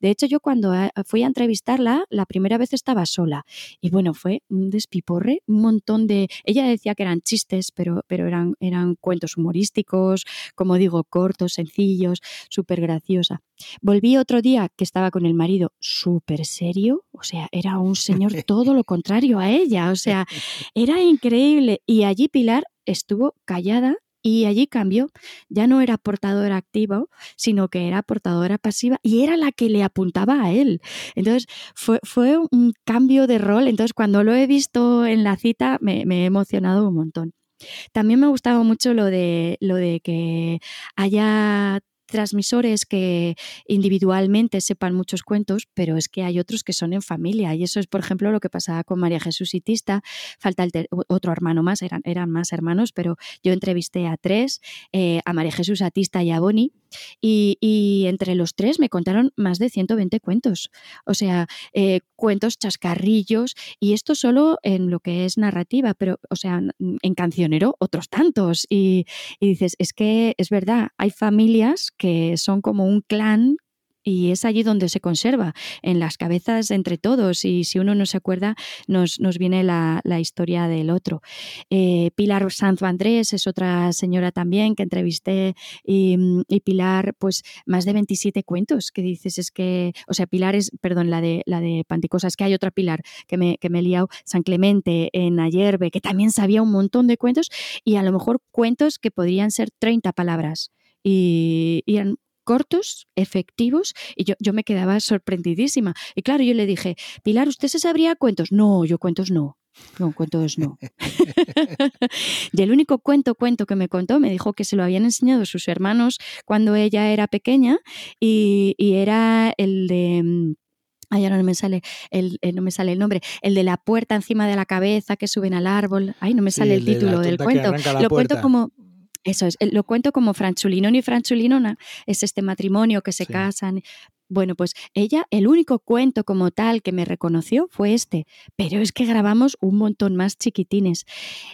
De hecho, yo cuando eh, fui a entrevistarla, la primera vez estaba sola. Y bueno, fue un despipo un montón de... Ella decía que eran chistes, pero, pero eran, eran cuentos humorísticos, como digo, cortos, sencillos, súper graciosa. Volví otro día que estaba con el marido súper serio, o sea, era un señor [LAUGHS] todo lo contrario a ella, o sea, era increíble. Y allí Pilar estuvo callada Y allí cambió, ya no era portadora activa, sino que era portadora pasiva y era la que le apuntaba a él. Entonces fue, fue un cambio de rol. Entonces cuando lo he visto en la cita me, me he emocionado un montón. También me ha gustado mucho lo de, lo de que haya transmisores que individualmente sepan muchos cuentos, pero es que hay otros que son en familia. Y eso es, por ejemplo, lo que pasaba con María Jesús y Tista. Falta el otro hermano más, eran, eran más hermanos, pero yo entrevisté a tres, eh, a María Jesús, a Tista y a Boni, y, entre los tres me contaron más de 120 cuentos. O sea, eh, cuentos chascarrillos, y esto solo en lo que es narrativa, pero, o sea, en cancionero, otros tantos. Y, y dices, es que es verdad, hay familias que son como un clan y es allí donde se conserva, en las cabezas entre todos. Y si uno no se acuerda, nos, nos viene la, historia del otro. Eh, Pilar Sanz Andrés es otra señora también que entrevisté y, Pilar, pues más de 27 cuentos que dices, es que, o sea, Pilar es, perdón, la de, la de Panticosa, es que hay otra Pilar que me, que me he liado, San Clemente en Ayerbe, que también sabía un montón de cuentos y a lo mejor cuentos que podrían ser 30 palabras y, eran cortos, efectivos, y yo, yo me quedaba sorprendidísima. Y claro, yo le dije, Pilar, ¿usted se sabría cuentos? No, yo cuentos no. No, cuentos no. [LAUGHS] [LAUGHS] y el único cuento, cuento que me contó, me dijo que se lo habían enseñado sus hermanos cuando ella era pequeña y, era el de mm, Ay, ahora no me sale el, eh, no me sale el nombre. El de la puerta encima de la cabeza que suben al árbol. Ay, no me sale el, título del cuento. Lo cuento como eso es, lo cuento como Franchulinón y Franchulinona, es este matrimonio que se casan, bueno, pues ella, el único cuento como tal que me reconoció fue este, pero es que grabamos un montón más chiquitines.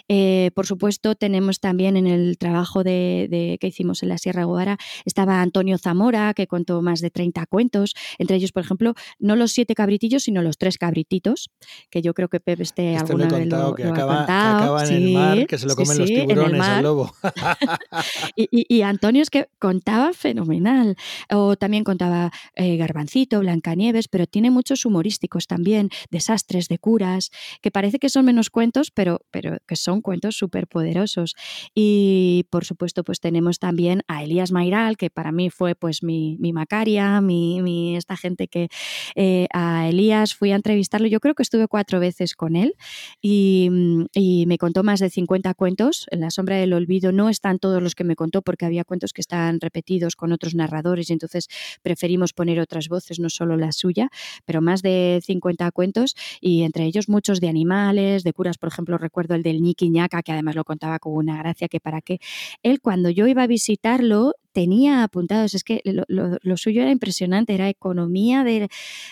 Eh, por supuesto, tenemos también en el trabajo de, que hicimos en la Sierra Guadara, estaba Antonio Zamora, que contó más de 30 cuentos, entre ellos, por ejemplo, no los siete cabritillos, sino los tres cabrititos, que yo creo que Pepe este, este alguna vez lo, que acaba, en el mar, que se lo comen los tiburones al lobo. [LAUGHS] [LAUGHS] y, y, Antonio es que contaba fenomenal, o también contaba... Eh, Garbancito, Blancanieves, pero tiene muchos humorísticos también, desastres de curas, que parece que son menos cuentos, pero, pero que son cuentos súper poderosos. Y por supuesto, pues tenemos también a Elías Mairal, que para mí fue pues mi, Macaria, mi, esta gente que eh, a Elías fui a entrevistarlo, yo creo que estuve cuatro veces con él y, y me contó más de 50 cuentos. En la sombra del olvido no están todos los que me contó porque había cuentos que están repetidos con otros narradores y entonces preferimos poner otras voces, no solo la suya, pero más de 50 cuentos y entre ellos muchos de animales, de curas, por ejemplo, recuerdo el del Ñiqui que además lo contaba con una gracia que para qué. Él cuando yo iba a visitarlo tenía apuntados, es que lo, suyo era impresionante, era economía de...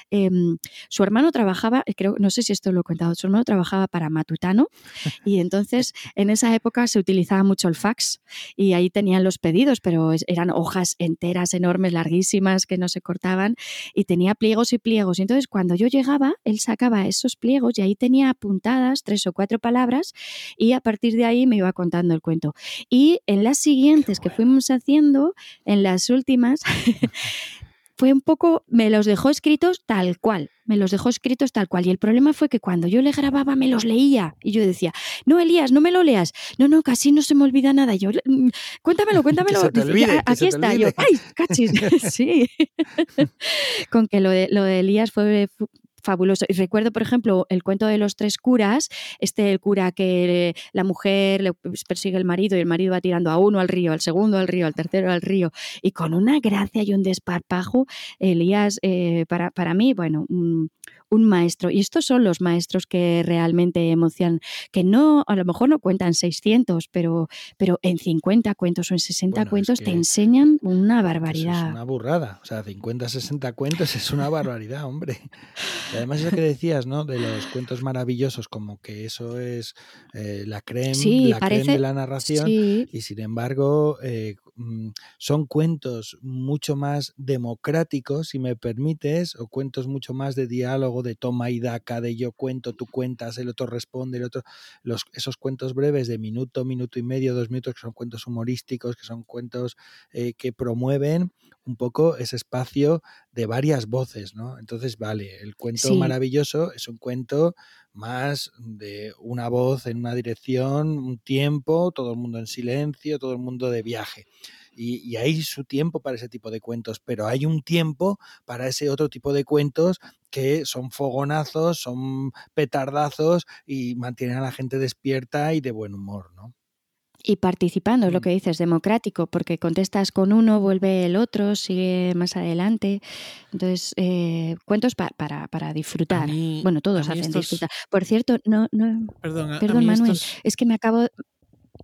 Em, su hermano trabajaba, creo, no sé si esto lo he contado, su hermano trabajaba para Matutano y [LAUGHS] entonces en esa época se utilizaba mucho el fax y ahí tenían los pedidos, pero eran hojas enteras, enormes, larguísimas, que no se cortaban y tenía pliegos y pliegos. Y entonces cuando yo llegaba, él sacaba esos pliegos y ahí tenía apuntadas tres o cuatro palabras y a partir de ahí me iba contando el cuento. Y en las siguientes que fuimos haciendo, en las últimas, [LAUGHS] fue un poco, me los dejó escritos tal cual, me los dejó escritos tal cual. Y el problema fue que cuando yo le grababa me los leía y yo decía, no, Elías, no me lo leas. No, no, casi no se me olvida nada. Yo, mm, cuéntamelo, cuéntamelo. aquí está. Yo, ay, cachis. [LAUGHS] sí. [LAUGHS] Con que lo de, lo de Elías fue, fabuloso. Y recuerdo, por ejemplo, el cuento de los tres curas, este el cura que la mujer le persigue el marido y el marido va tirando a uno al río, al segundo al río, al tercero al río, y con una gracia y un desparpajo, Elías, eh, para, para mí, bueno, un, un maestro. Y estos son los maestros que realmente emocionan, que no, a lo mejor no cuentan 600, pero, pero en 50 cuentos o en 60 cuentos te enseñan una barbaridad. Es una burrada. O sea, 50, 60 cuentos es una barbaridad, hombre. Y además eso que decías, ¿no? De los cuentos maravillosos, como que eso es eh, la creme, la creme de la narración. Y sin embargo, eh, mm, son cuentos mucho más democráticos, si me permites, o cuentos mucho más de diálogo de toma y daca, de yo cuento, tú cuentas, el otro responde, el otro, los, esos cuentos breves de minuto, minuto y medio, dos minutos, que son cuentos humorísticos, que son cuentos eh, que promueven un poco ese espacio de varias voces, ¿no? Entonces, vale, el cuento maravilloso es un cuento más de una voz en una dirección, un tiempo, todo el mundo en silencio, todo el mundo de viaje. Y, hay su tiempo para ese tipo de cuentos, pero hay un tiempo para ese otro tipo de cuentos que son fogonazos, son petardazos y mantienen a la gente despierta y de buen humor, ¿no? Y participando, es lo mm. que dices, democrático, porque contestas con uno, vuelve el otro, sigue más adelante. Entonces, eh, cuentos para, para disfrutar. bueno, todos hacen disfrutar. Por cierto, no, no. Perdón, perdón Manuel, es que me acabo.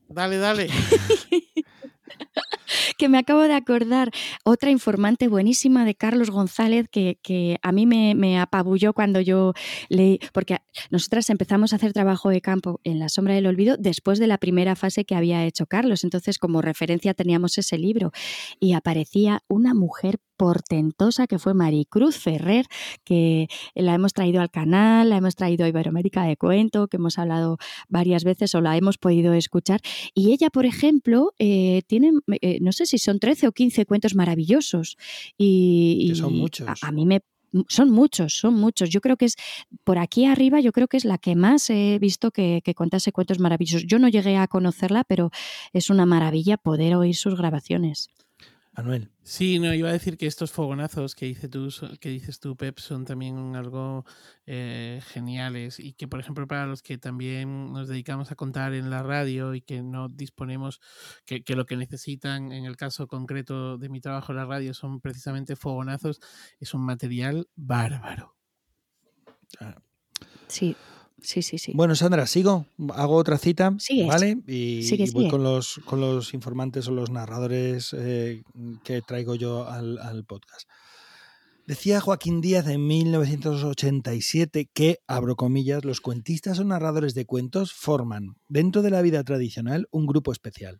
Dale, dale. [LAUGHS] [LAUGHS] que me acabo de acordar, otra informante buenísima de Carlos González que, a mí me, apabulló cuando yo leí, porque nosotras empezamos a hacer trabajo de campo en La sombra del olvido después de la primera fase que había hecho Carlos, entonces como referencia teníamos ese libro y aparecía una mujer portentosa que fue Maricruz Ferrer, que la hemos traído al canal, la hemos traído a Iberoamérica de Cuento, que hemos hablado varias veces o la hemos podido escuchar. Y ella, por ejemplo, eh, tiene, eh, no sé si son 13 o 15 cuentos maravillosos. Y, son muchos. A, mí me son muchos, son muchos. Yo creo que es por aquí arriba, yo creo que es la que más he visto que, que contase cuentos maravillosos. Yo no llegué a conocerla, pero es una maravilla poder oír sus grabaciones. Manuel. Sí, no, iba a decir que estos fogonazos que, dice tú, que dices tú, Pep, son también algo eh, geniales y que, por ejemplo, para los que también nos dedicamos a contar en la radio y que no disponemos, que, lo que necesitan en el caso concreto de mi trabajo en la radio son precisamente fogonazos, es un material bárbaro. Sí, Sí, sí, sí. Bueno, Sandra, sigo, hago otra cita, ¿vale? Y, voy con los, con los informantes o los narradores eh, que traigo yo al, al, podcast. Decía Joaquín Díaz en 1987 que, abro comillas, los cuentistas o narradores de cuentos forman, dentro de la vida tradicional, un grupo especial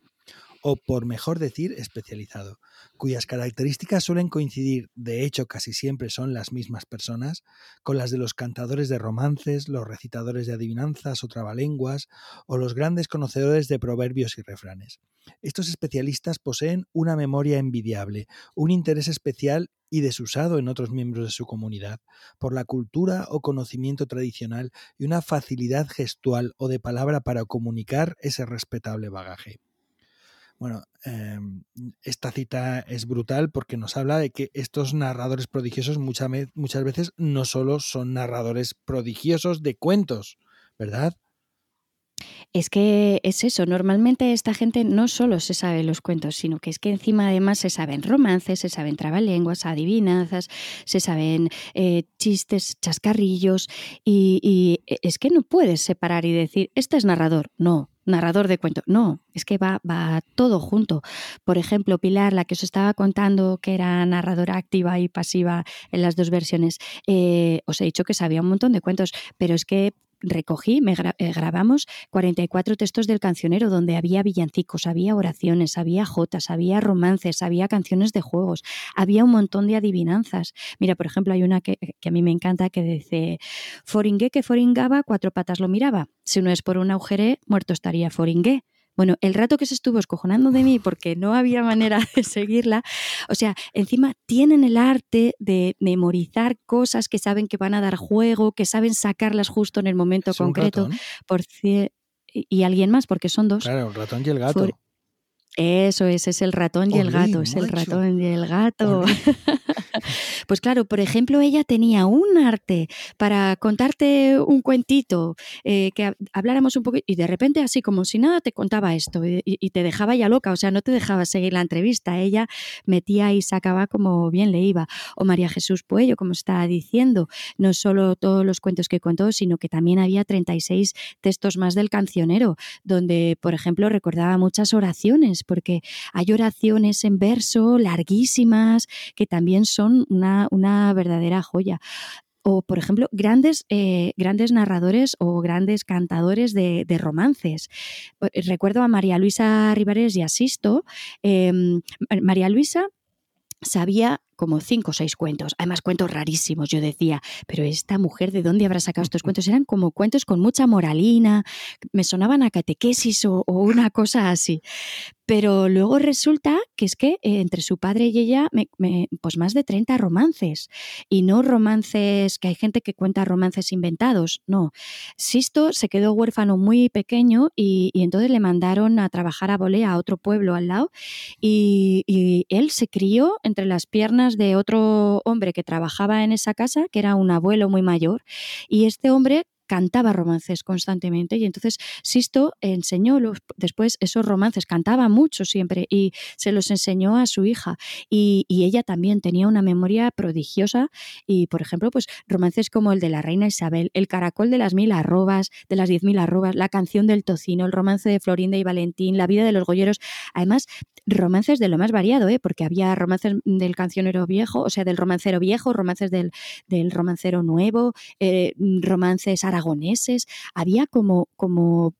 o por mejor decir especializado, cuyas características suelen coincidir, de hecho casi siempre son las mismas personas, con las de los cantadores de romances, los recitadores de adivinanzas o trabalenguas, o los grandes conocedores de proverbios y refranes. Estos especialistas poseen una memoria envidiable, un interés especial y desusado en otros miembros de su comunidad, por la cultura o conocimiento tradicional y una facilidad gestual o de palabra para comunicar ese respetable bagaje. Bueno, em, esta cita es brutal porque nos habla de que estos narradores prodigiosos muchas, muchas veces no solo son narradores prodigiosos de cuentos, ¿verdad? Es que es eso, normalmente esta gente no solo se sabe los cuentos, sino que es que encima además se saben romances, se saben trabalenguas, adivinanzas, se saben eh, chistes, chascarrillos, y, y, es que no puedes separar y decir, este es narrador, no, narrador de cuento. No, es que va, va todo junto. Por ejemplo, Pilar, la que os estaba contando que era narradora activa y pasiva en las dos versiones, eh, os he dicho que sabía un montón de cuentos, pero es que recogí, me eh, grabamos 44 textos del cancionero donde había villancicos, había oraciones, había jotas, había romances, había canciones de juegos, había un montón de adivinanzas. Mira, por ejemplo, hay una que, a mí me encanta que dice, Foringué que foringaba, cuatro patas lo miraba. Si no es por un agujere, muerto estaría Foringué. Bueno, el rato que se estuvo escojonando de mí porque no había manera de seguirla, o sea, encima tienen el arte de memorizar cosas que saben que van a dar juego, que saben sacarlas justo en el momento concreto. Por y alguien más, porque son dos. Claro, el ratón y el gato. Eso es, es el ratón y el gato, es el ratón y el gato. [LAUGHS] pues claro, por ejemplo, ella tenía un arte para contarte un cuentito, eh, que habláramos un poco y de repente así como si nada te contaba esto y, te dejaba ya loca, o sea, no te dejaba seguir la entrevista, ella metía y sacaba como bien le iba. O María Jesús Puello, como estaba diciendo, no solo todos los cuentos que contó, sino que también había 36 textos más del cancionero, donde, por ejemplo, recordaba muchas oraciones porque hay oraciones en verso larguísimas que también son una, verdadera joya o por ejemplo grandes, eh, grandes narradores o grandes cantadores de, romances. Recuerdo a María Luisa Rivares y Asisto. Em, María Luisa sabía como cinco o seis cuentos, además cuentos rarísimos. Yo decía, pero esta mujer, ¿de dónde habrá sacado estos cuentos? Eran como cuentos con mucha moralina, me sonaban a catequesis o, o una cosa así. Pero luego resulta que es que eh, entre su padre y ella, pues más de 30 romances. Y no romances, que hay gente que cuenta romances inventados, no. Sisto se quedó huérfano muy pequeño y, entonces le mandaron a trabajar a Bolea, a otro pueblo al lado, y, y, él se crió entre las piernas de otro hombre que trabajaba en esa casa, que era un abuelo muy mayor, y este hombre cantaba romances constantemente y entonces Sisto enseñó después esos romances, cantaba mucho siempre y se los enseñó a su hija y, ella también tenía una memoria prodigiosa y por ejemplo pues romances como el de la reina Isabel, el caracol de las mil arrobas, de las diez mil arrobas, la canción del tocino, el romance de Florinda y Valentín, la vida de los goyeros, además romances de lo más variado, ¿eh? porque había romances del cancionero viejo, o sea, del romancero viejo, romances del, del romancero nuevo, eh, romances aragoneses, había como, como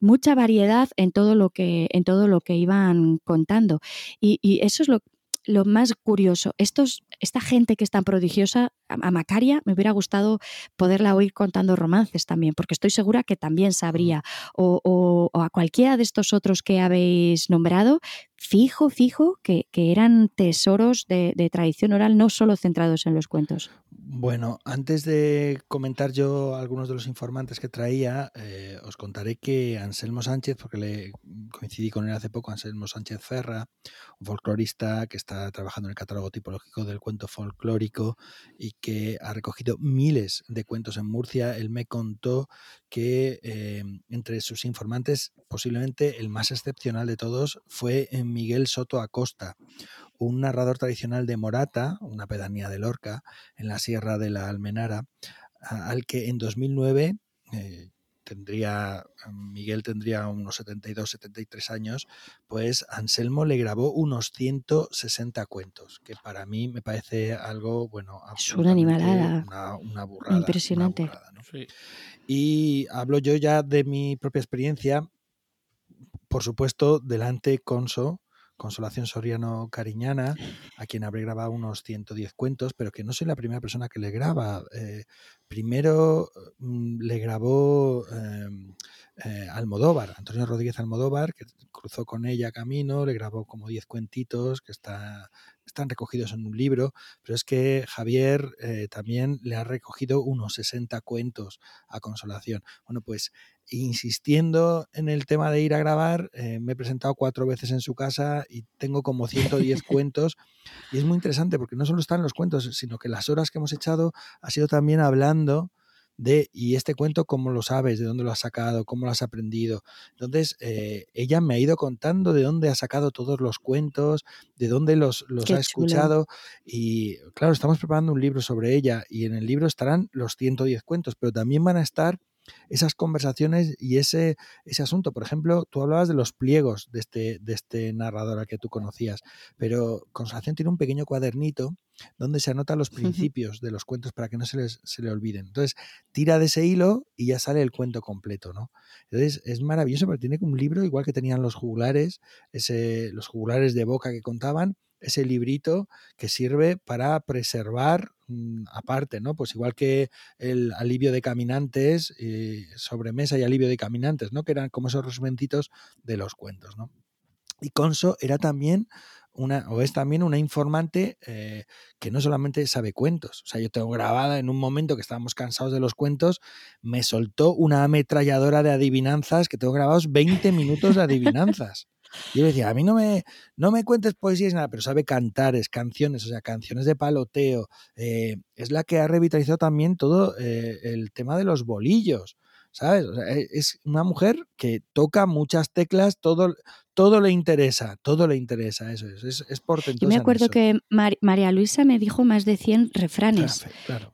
mucha variedad en todo lo que, en todo lo que iban contando. Y, y eso es lo, lo más curioso, estos, esta gente que es tan prodigiosa, a, Macaria me hubiera gustado poderla oír contando romances también, porque estoy segura que también sabría, o, a cualquiera de estos otros que habéis nombrado, fijo, fijo, que, eran tesoros de, tradición oral, no solo centrados en los cuentos. Bueno, antes de comentar yo algunos de los informantes que traía, eh, os contaré que Anselmo Sánchez, porque le coincidí con él hace poco, Anselmo Sánchez Ferra, un folclorista que está trabajando en el catálogo tipológico del cuento folclórico y que ha recogido miles de cuentos en Murcia. Él me contó que eh, entre sus informantes, posiblemente el más excepcional de todos fue eh, Miguel Soto Acosta, un narrador tradicional de Morata, una pedanía de Lorca, en la Sierra de la Almenara, al que en 2009 tendría, Miguel tendría unos 72, 73 años, pues Anselmo le grabó unos 160 cuentos, que para mí me parece algo, bueno, es una animalada. Una, burrada. Impresionante. Y hablo yo ya de mi propia experiencia, por supuesto, delante Conso, Consolación Soriano Cariñana, a quien habré grabado unos 110 cuentos, pero que no soy la primera persona que le graba. Eh, primero mm, le grabó em, eh, Almodóvar, Antonio Rodríguez Almodóvar, que cruzó con ella camino, le grabó como 10 cuentitos que está, están recogidos en un libro, pero es que Javier eh, también le ha recogido unos 60 cuentos a Consolación. Bueno, pues insistiendo en el tema de ir a grabar, eh, me he presentado cuatro veces en su casa y tengo como 110 [LAUGHS] cuentos. Y es muy interesante porque no solo están los cuentos, sino que las horas que hemos echado ha sido también hablando de, ¿y este cuento cómo lo sabes? ¿De dónde lo has sacado? ¿Cómo lo has aprendido? Entonces, eh, ella me ha ido contando de dónde ha sacado todos los cuentos, de dónde los, los ha escuchado. Y claro, estamos preparando un libro sobre ella y en el libro estarán los 110 cuentos, pero también van a estar esas conversaciones y ese, ese asunto. Por ejemplo, tú hablabas de los pliegos de este, de este narrador al que tú conocías, pero Consolación tiene un pequeño cuadernito donde se anotan los principios de los cuentos para que no se, les, se le olviden. Entonces, tira de ese hilo y ya sale el cuento completo, ¿no? Entonces, es maravilloso porque tiene un libro igual que tenían los jugulares, ese, los jugulares de boca que contaban, ese librito que sirve para preservar mm, aparte, ¿no? Pues igual que el alivio de caminantes, eh, sobremesa y alivio de caminantes, ¿no? Que eran como esos resumentitos de los cuentos, ¿no? Y Conso era también una, o es también una informante eh, que no solamente sabe cuentos. O sea, yo tengo grabada en un momento que estábamos cansados de los cuentos, me soltó una ametralladora de adivinanzas que tengo grabados 20 minutos de adivinanzas. Yo le decía, a mí no me, no me cuentes poesías nada, pero sabe cantares, canciones, o sea, canciones de paloteo. Eh, es la que ha revitalizado también todo eh, el tema de los bolillos. ¿Sabes? E, es una mujer que toca muchas teclas, todo, todo le interesa, todo le interesa, eso es, es, es portentosa. Yo me acuerdo que María Luisa me dijo más de 100 refranes.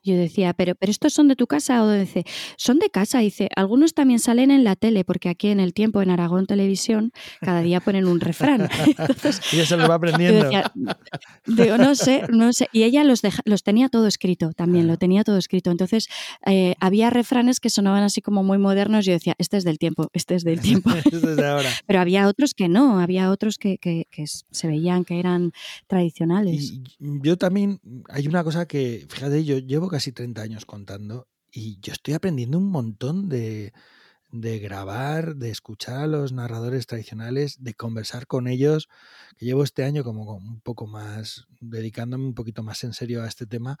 Yo decía, pero, pero estos son de tu casa o dice, son de casa, dice, algunos también salen en la tele, porque aquí en el tiempo, en Aragón Televisión, cada día ponen un refrán. [LAUGHS] [LAUGHS] y eso lo va [LAUGHS] aprendiendo. digo, no sé, no sé. Y ella los, los tenía todo escrito también, lo tenía todo escrito. Entonces, eh, había refranes que sonaban así como muy modernos. Yo decía, este es del tiempo, este es del tiempo. este es de ahora. pero había otros que no no, había otros que, que, se veían que eran tradicionales. Y yo también, hay una cosa que, fíjate, yo llevo casi 30 años contando y yo estoy aprendiendo un montón de, de grabar, de escuchar a los narradores tradicionales, de conversar con ellos, llevo este año como un poco más, dedicándome un poquito más en serio a este tema.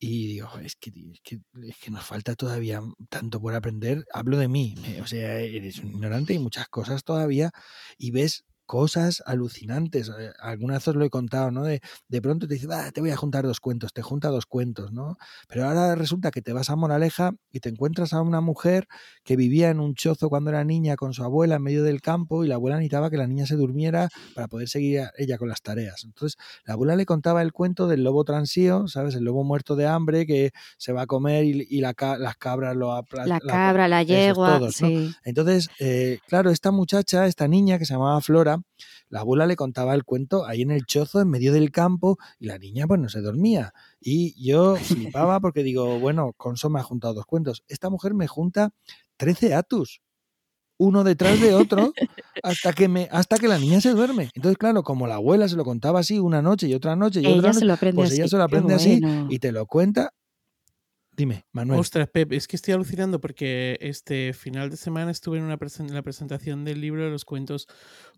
Y digo, es que, es que, es que nos falta todavía tanto por aprender. Hablo de mí, o sea, eres un ignorante y muchas cosas todavía. Y ves cosas alucinantes. Eh, algunas veces lo he contado, ¿no? De, de pronto te dice, te voy a juntar dos cuentos, te junta dos cuentos, ¿no? Pero ahora resulta que te vas a Moraleja y te encuentras a una mujer que vivía en un chozo cuando era niña con su abuela en medio del campo y la abuela necesitaba que la niña se durmiera para poder seguir ella con las tareas. Entonces, la abuela le contaba el cuento del lobo transío, ¿sabes? El lobo muerto de hambre que se va a comer y, la, las cabras lo La cabra, la, yegua, sí. Entonces, eh, claro, esta muchacha, esta niña que se llamaba Flora, la abuela le contaba el cuento ahí en el chozo, en medio del campo, y la niña pues no se dormía. Y yo flipaba [LAUGHS] porque digo, bueno, Conso me ha juntado dos cuentos. Esta mujer me junta 13 atus uno detrás de otro hasta que me hasta que la niña se duerme. Entonces, claro, como la abuela se lo contaba así una noche y otra noche y otra noche, pues ella se lo aprende así y te lo cuenta Dime, Manuel. Ostras, Pep, es que estoy alucinando porque este final de semana estuve en, una en la presentación del libro de los cuentos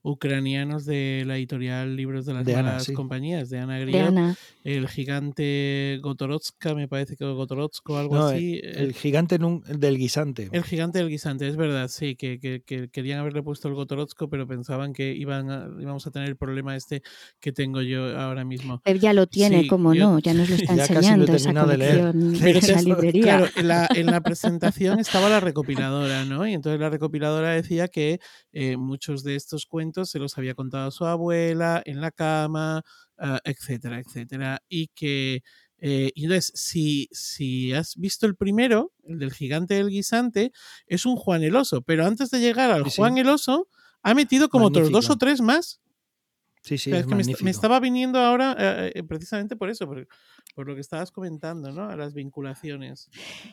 ucranianos de la editorial Libros de las Malas Compañías, de Ana Griot. El gigante Gotorodska, me parece que Gotorodsko o algo así. El, gigante del guisante. El gigante del guisante, es verdad, sí, que, que, querían haberle puesto el Gotorodsko, pero pensaban que iban a, íbamos a tener el problema este que tengo yo ahora mismo. Pep ya lo tiene, como no, ya nos lo [LAUGHS] está enseñando esa [LAUGHS] [LAUGHS] Claro, en la, en la, presentación estaba la recopiladora, ¿no? Y entonces la recopiladora decía que eh, muchos de estos cuentos se los había contado a su abuela en la cama, ah, etcétera, etcétera. Y que eh, y entonces, si, si has visto el primero, el del gigante del guisante, es un Juan el Oso, pero antes de llegar al Juan el Oso, ha metido como otros dos o tres más. Sí, sí, es que me, estaba viniendo ahora eh, precisamente por eso, por, por lo que estabas comentando, ¿no? A las vinculaciones.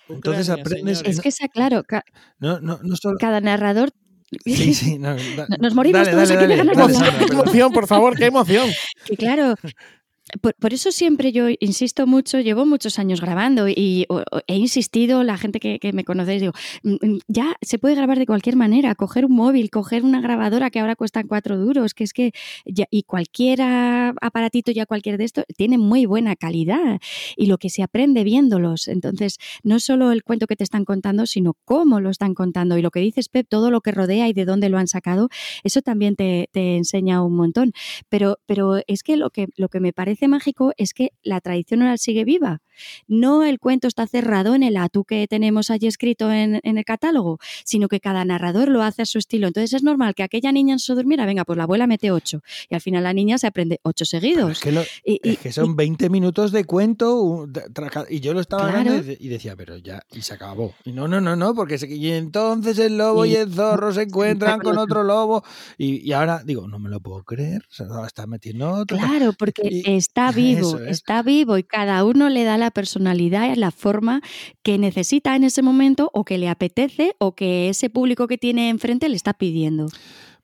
Entonces aprendes. Es que sea claro. no, no, no solo... Cada narrador Sí, [LAUGHS] sí, nos morimos todos aquí dale, Qué emoción, por favor, qué emoción. [LAUGHS] Que claro, por, eso siempre yo insisto mucho, llevo muchos años grabando y he insistido, la gente que, me conocéis, digo, mm, mm, ya se puede grabar de cualquier manera, coger un móvil, coger una grabadora que ahora cuestan cuatro duros, que es que, y cualquier aparatito, ya cualquier de esto, tiene muy buena calidad y lo que se aprende viéndolos. Entonces, no solo el cuento que te están contando, sino cómo lo están contando y lo que dices, Pep, todo lo que rodea y de dónde lo han sacado, eso también te, te enseña un montón. Pero, pero es que lo que, lo que me parece mágico es que la tradición oral sigue viva. No el cuento está cerrado en el atú que tenemos allí escrito en, el catálogo, sino que cada narrador lo hace a su estilo. Entonces es normal que aquella niña en su durmiera, venga, pues la abuela mete ocho. Y al final la niña se aprende ocho seguidos. Es que, son 20 minutos de cuento y yo lo estaba hablando y decía, pero ya, y se acabó. Y no, no, no, no, porque y entonces el lobo y, el zorro se [LAUGHS] encuentran con otro lobo y, ahora digo, no me lo puedo creer, se está [LAUGHS] metiendo otro. Claro, porque está vivo, está vivo y cada uno le da la personalidad y la forma que necesita en ese momento o que le apetece o que ese público que tiene enfrente le está pidiendo.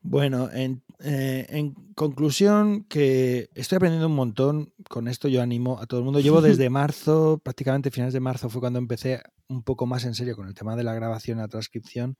Bueno, en, eh, en, conclusión, que estoy aprendiendo un montón. Con esto yo animo a todo el mundo. Llevo [LAUGHS] desde marzo, prácticamente finales de marzo fue cuando empecé un poco más en serio con el tema de la grabación y la transcripción.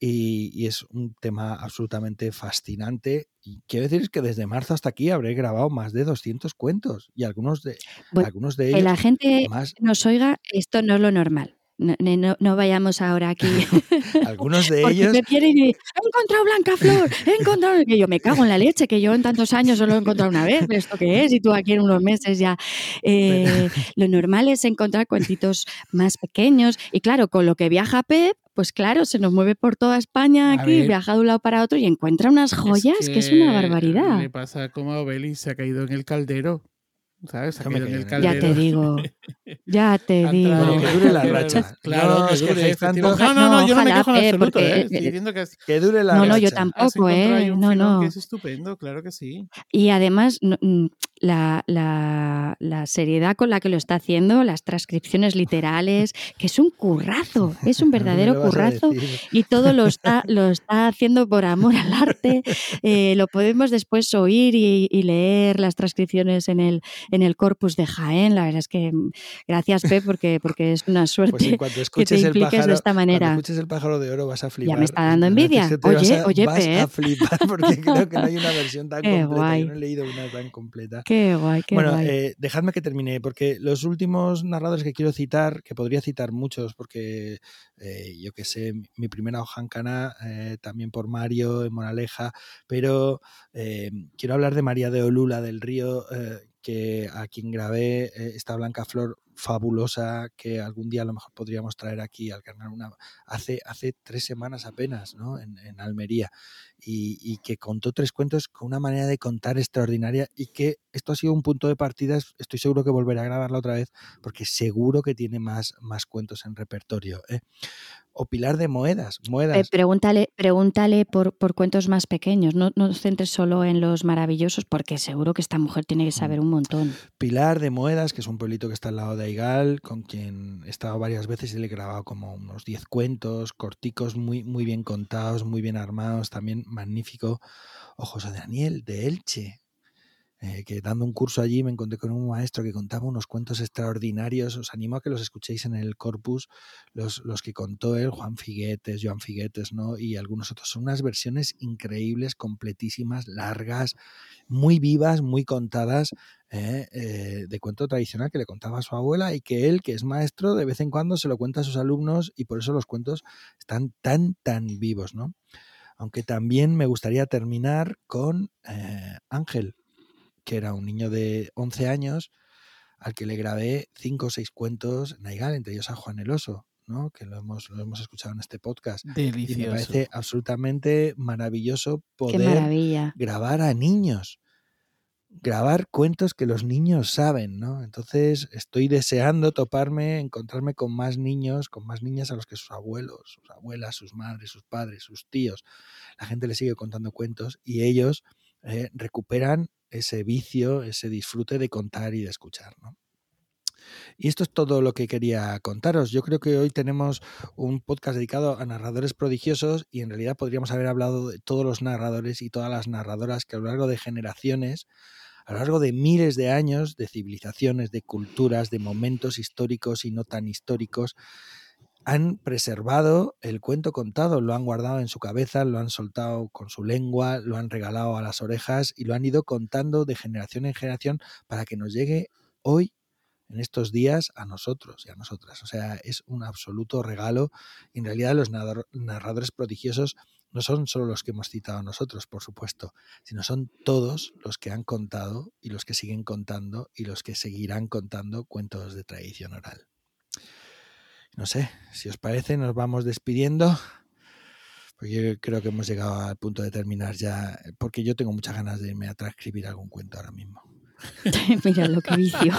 Y, es un tema absolutamente fascinante. Y quiero decir que desde marzo hasta aquí habré grabado más de 200 cuentos y algunos de, algunos de ellos. Que la gente nos oiga, esto no es lo normal. No, vayamos ahora aquí. [LAUGHS] Algunos de [LAUGHS] ellos. Me quieren he encontrado Blanca Flor, he encontrado. Que yo me cago en la leche, que yo en tantos años solo he encontrado una vez. ¿Esto qué es? Y tú aquí en unos meses ya. Eh, [LAUGHS] lo normal es encontrar cuentitos más pequeños. Y claro, con lo que viaja Pep, pues claro, se nos mueve por toda España aquí, viaja de un lado para otro y encuentra unas joyas que, es una barbaridad. Le pasa como a Obeli, se ha caído en el caldero. ¿Sabes? En el ya te digo. Ya [LAUGHS] te digo. Bueno, que dure la racha. Claro, que dure. No, no, no, yo no me quejo en absoluto. ¿eh? Estoy diciendo que, que dure la no, racha. No, yo tampoco, ¿eh? No, no. Que es estupendo, claro que sí. Y además, la, la, seriedad con la que lo está haciendo, las transcripciones literales, [LAUGHS] que es un currazo, es un [LAUGHS] verdadero currazo y todo lo está, lo [LAUGHS] está haciendo por amor al arte. Eh, lo podemos después oír y, leer las transcripciones en el, en el corpus de Jaén. La verdad es que mm, gracias, Pep, porque, porque es una pues suerte que te impliques de esta manera. Cuando escuches el pájaro de oro vas a flipar. Ya me está dando envidia. Oye, oye, vas a flipar porque creo que no hay una versión tan completa. Yo no he leído una tan completa. Qué guay, qué bueno, guay. Eh, dejadme que termine, porque los últimos narradores que quiero citar, que podría citar muchos, porque eh, yo que sé, mi primera hojancana eh, también por Mario en Moraleja, pero eh, quiero hablar de María de Olula del Río, que a quien grabé esta blanca flor fabulosa que algún día a lo mejor podríamos traer aquí al canal una, hace, hace tres semanas apenas ¿no? en, Almería y, que contó tres cuentos con una manera de contar extraordinaria y que esto ha sido un punto de partida, estoy seguro que volveré a grabarla otra vez porque seguro que tiene más, más cuentos en repertorio. ¿eh? o Pilar de Moedas. Moedas. pregúntale pregúntale por, por, cuentos más pequeños, no, no centres solo en los maravillosos, porque seguro que esta mujer tiene que mm. saber un montón. Pilar de Moedas, que es un pueblito que está al lado de Aigal, con quien he estado varias veces y le he grabado como unos 10 cuentos, corticos, muy, muy bien contados, muy bien armados, también magnífico. O José Daniel de Elche, eh, que dando un curso allí me encontré con un maestro que contaba unos cuentos extraordinarios. Os animo a que los escuchéis en el corpus, los, los que contó él, Juan Figuetes, Joan Figuetes, ¿no? Y algunos otros. Son unas versiones increíbles, completísimas, largas, muy vivas, muy contadas. ¿eh? Eh, de cuento tradicional que le contaba a su abuela y que él, que es maestro, de vez en cuando se lo cuenta a sus alumnos y por eso los cuentos están tan, tan vivos, ¿no? Aunque también me gustaría terminar con Ángel, que era un niño de 11 años al que le grabé cinco o seis cuentos Naigal, entre ellos a Juan el Oso, ¿no? que lo hemos, lo hemos escuchado en este podcast. Y me parece absolutamente maravilloso poder grabar a niños, grabar cuentos que los niños saben, ¿no? Entonces estoy deseando toparme, encontrarme con más niños, con más niñas a los que sus abuelos, sus abuelas, sus madres, sus padres, sus tíos, la gente les sigue contando cuentos y ellos eh, recuperan ese vicio, ese disfrute de contar y de escuchar. Y esto es todo lo que quería contaros. Yo creo que hoy tenemos un podcast dedicado a narradores prodigiosos y en realidad podríamos haber hablado de todos los narradores y todas las narradoras que a lo largo de generaciones, a lo largo de miles de años, de civilizaciones, de culturas, de momentos históricos y no tan históricos, han preservado el cuento contado, lo han guardado en su cabeza, lo han soltado con su lengua, lo han regalado a las orejas y lo han ido contando de generación en generación para que nos llegue hoy, en estos días, a nosotros y a nosotras. O sea, es un absoluto regalo. en realidad los narradores prodigiosos no son solo los que hemos citado nosotros, por supuesto, sino son todos los que han contado y los que siguen contando y los que seguirán contando cuentos de tradición oral no sé, si os parece, nos vamos despidiendo. Porque yo creo que hemos llegado al punto de terminar ya, porque yo tengo muchas ganas de irme a transcribir algún cuento ahora mismo. [LAUGHS] Mira lo que vicio.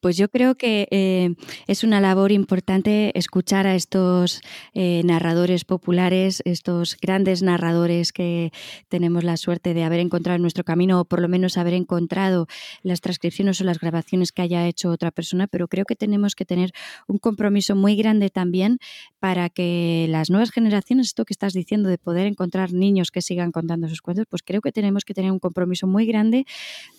pues yo creo que eh, es una labor importante escuchar a estos eh, narradores populares, estos grandes narradores que tenemos la suerte de haber encontrado en nuestro camino, o por lo menos haber encontrado las transcripciones o las grabaciones que haya hecho otra persona, pero creo que tenemos que tener un compromiso muy grande también para que las nuevas generaciones, esto que estás diciendo de poder encontrar niños que sigan contando sus cuentos, pues creo que tenemos que tener un compromiso muy grande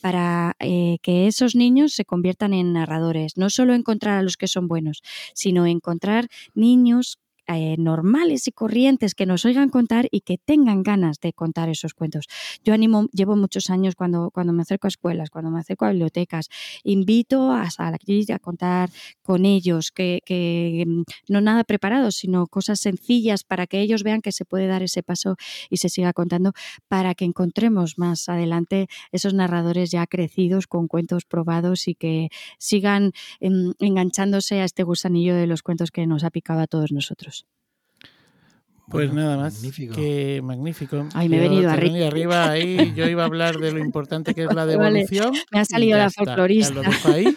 para eh, que esos niños se conviertan en narradores. No solo encontrar a los que son buenos, sino encontrar niños eh, normales y corrientes que nos oigan contar y que tengan ganas de contar esos cuentos. Yo animo, llevo muchos años cuando, cuando me acerco a escuelas, cuando me acerco a bibliotecas, invito a, a, a contar con ellos, que, que, mm, no nada preparados, sino cosas sencillas para que ellos vean que se puede dar ese paso y se siga contando para que encontremos más adelante esos narradores ya crecidos con cuentos probados y que sigan em, enganchándose a este gusanillo de los cuentos que nos ha picado a todos nosotros. Pues nada más. Magnífico. Que magnífico. Ay, me he venido arriba. arriba. Ahí yo iba a hablar de lo importante que es la [LAUGHS] devolución. me ha salido la folclorista. ahí.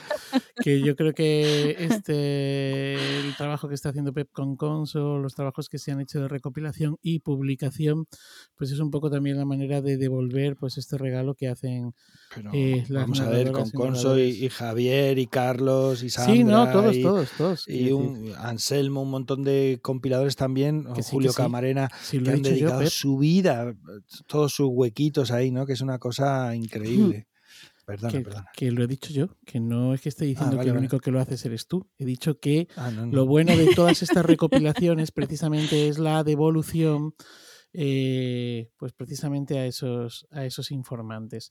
Que yo creo que este el trabajo que está haciendo Pep con Conso, los trabajos que se han hecho de recopilación y publicación, pues es un poco también la manera de devolver pues este regalo que hacen eh, vamos a ver con Conso y, Javier y Carlos y Sandra sí no todos todos todos y un Anselmo un montón de compiladores también Julio Camarena que han dedicado su vida todos sus huequitos ahí no que es una cosa increíble Perdona, que, perdona. que lo he dicho yo, que no es que esté ah, diciendo que lo único que lo haces eres tú. He dicho que ah, lo bueno de todas estas recopilaciones precisamente es la devolución eh, pues precisamente a esos, a esos informantes.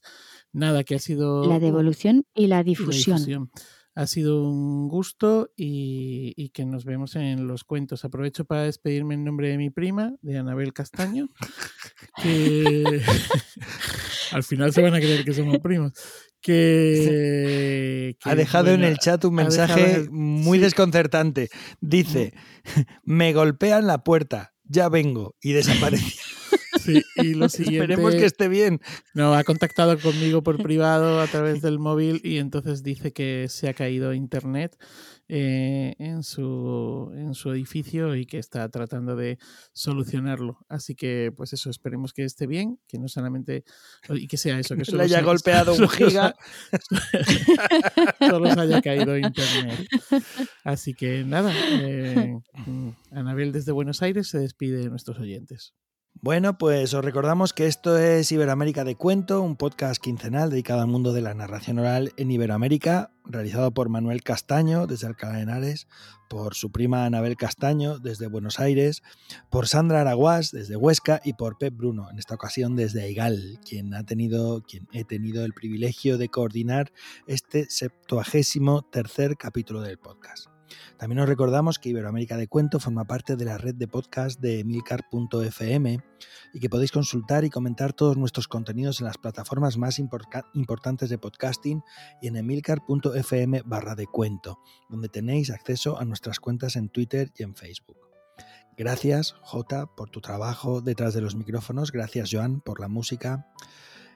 Nada, que ha sido... La devolución y la difusión. Ha sido un gusto y, que nos vemos en los cuentos. Aprovecho para despedirme en nombre de mi prima, de Anabel Castaño, que [LAUGHS] al final se van a creer que somos primos. Que, ha dejado en el chat un mensaje muy desconcertante. Dice, me golpean la puerta ya vengo, y desaparece. [LAUGHS] [LAUGHS] Sí, y lo siguiente. Esperemos que esté bien. No, ha contactado conmigo por [LAUGHS] privado a través del móvil y entonces dice que se ha caído internet eh, en, su, en su edificio y que está tratando de solucionarlo. Así que, pues eso, esperemos que esté bien, que no solamente. y que sea eso, que [LAUGHS] solo le haya golpeado un giga. solo se haya caído internet. Así que nada, eh, mm, Anabel desde Buenos Aires se despide de nuestros oyentes. Bueno, pues os recordamos que esto es Iberoamérica de Cuento, un podcast quincenal dedicado al mundo de la narración oral en Iberoamérica, realizado por Manuel Castaño desde Alcalá de Henares, por su prima Anabel Castaño desde Buenos Aires, por Sandra Araguás desde Huesca y por Pep Bruno, en esta ocasión desde Aigal, quien ha tenido, quien he tenido el privilegio de coordinar este septuagésimo tercer capítulo del podcast. También os recordamos que Iberoamérica de Cuento forma parte de la red de podcast de emilcar.fm y que podéis consultar y comentar todos nuestros contenidos en las plataformas más importantes de podcasting y en emilcar.fm barra de cuento, donde tenéis acceso a nuestras cuentas en Twitter y en Facebook. Gracias, Jota, por tu trabajo detrás de los micrófonos. Gracias, Joan, por la música.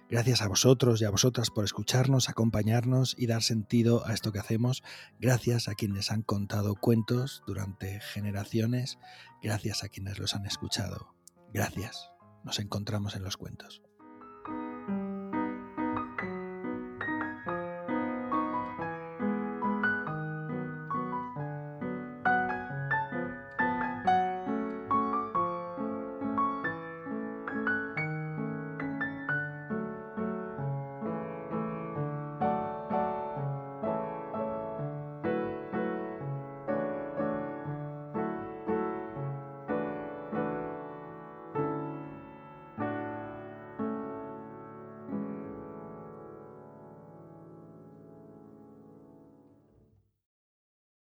Gracias a vosotros y a vosotras por escucharnos, acompañarnos y dar sentido a esto que hacemos. Gracias a quienes han contado cuentos durante generaciones. Gracias a quienes los han escuchado. Gracias. Nos encontramos en los cuentos.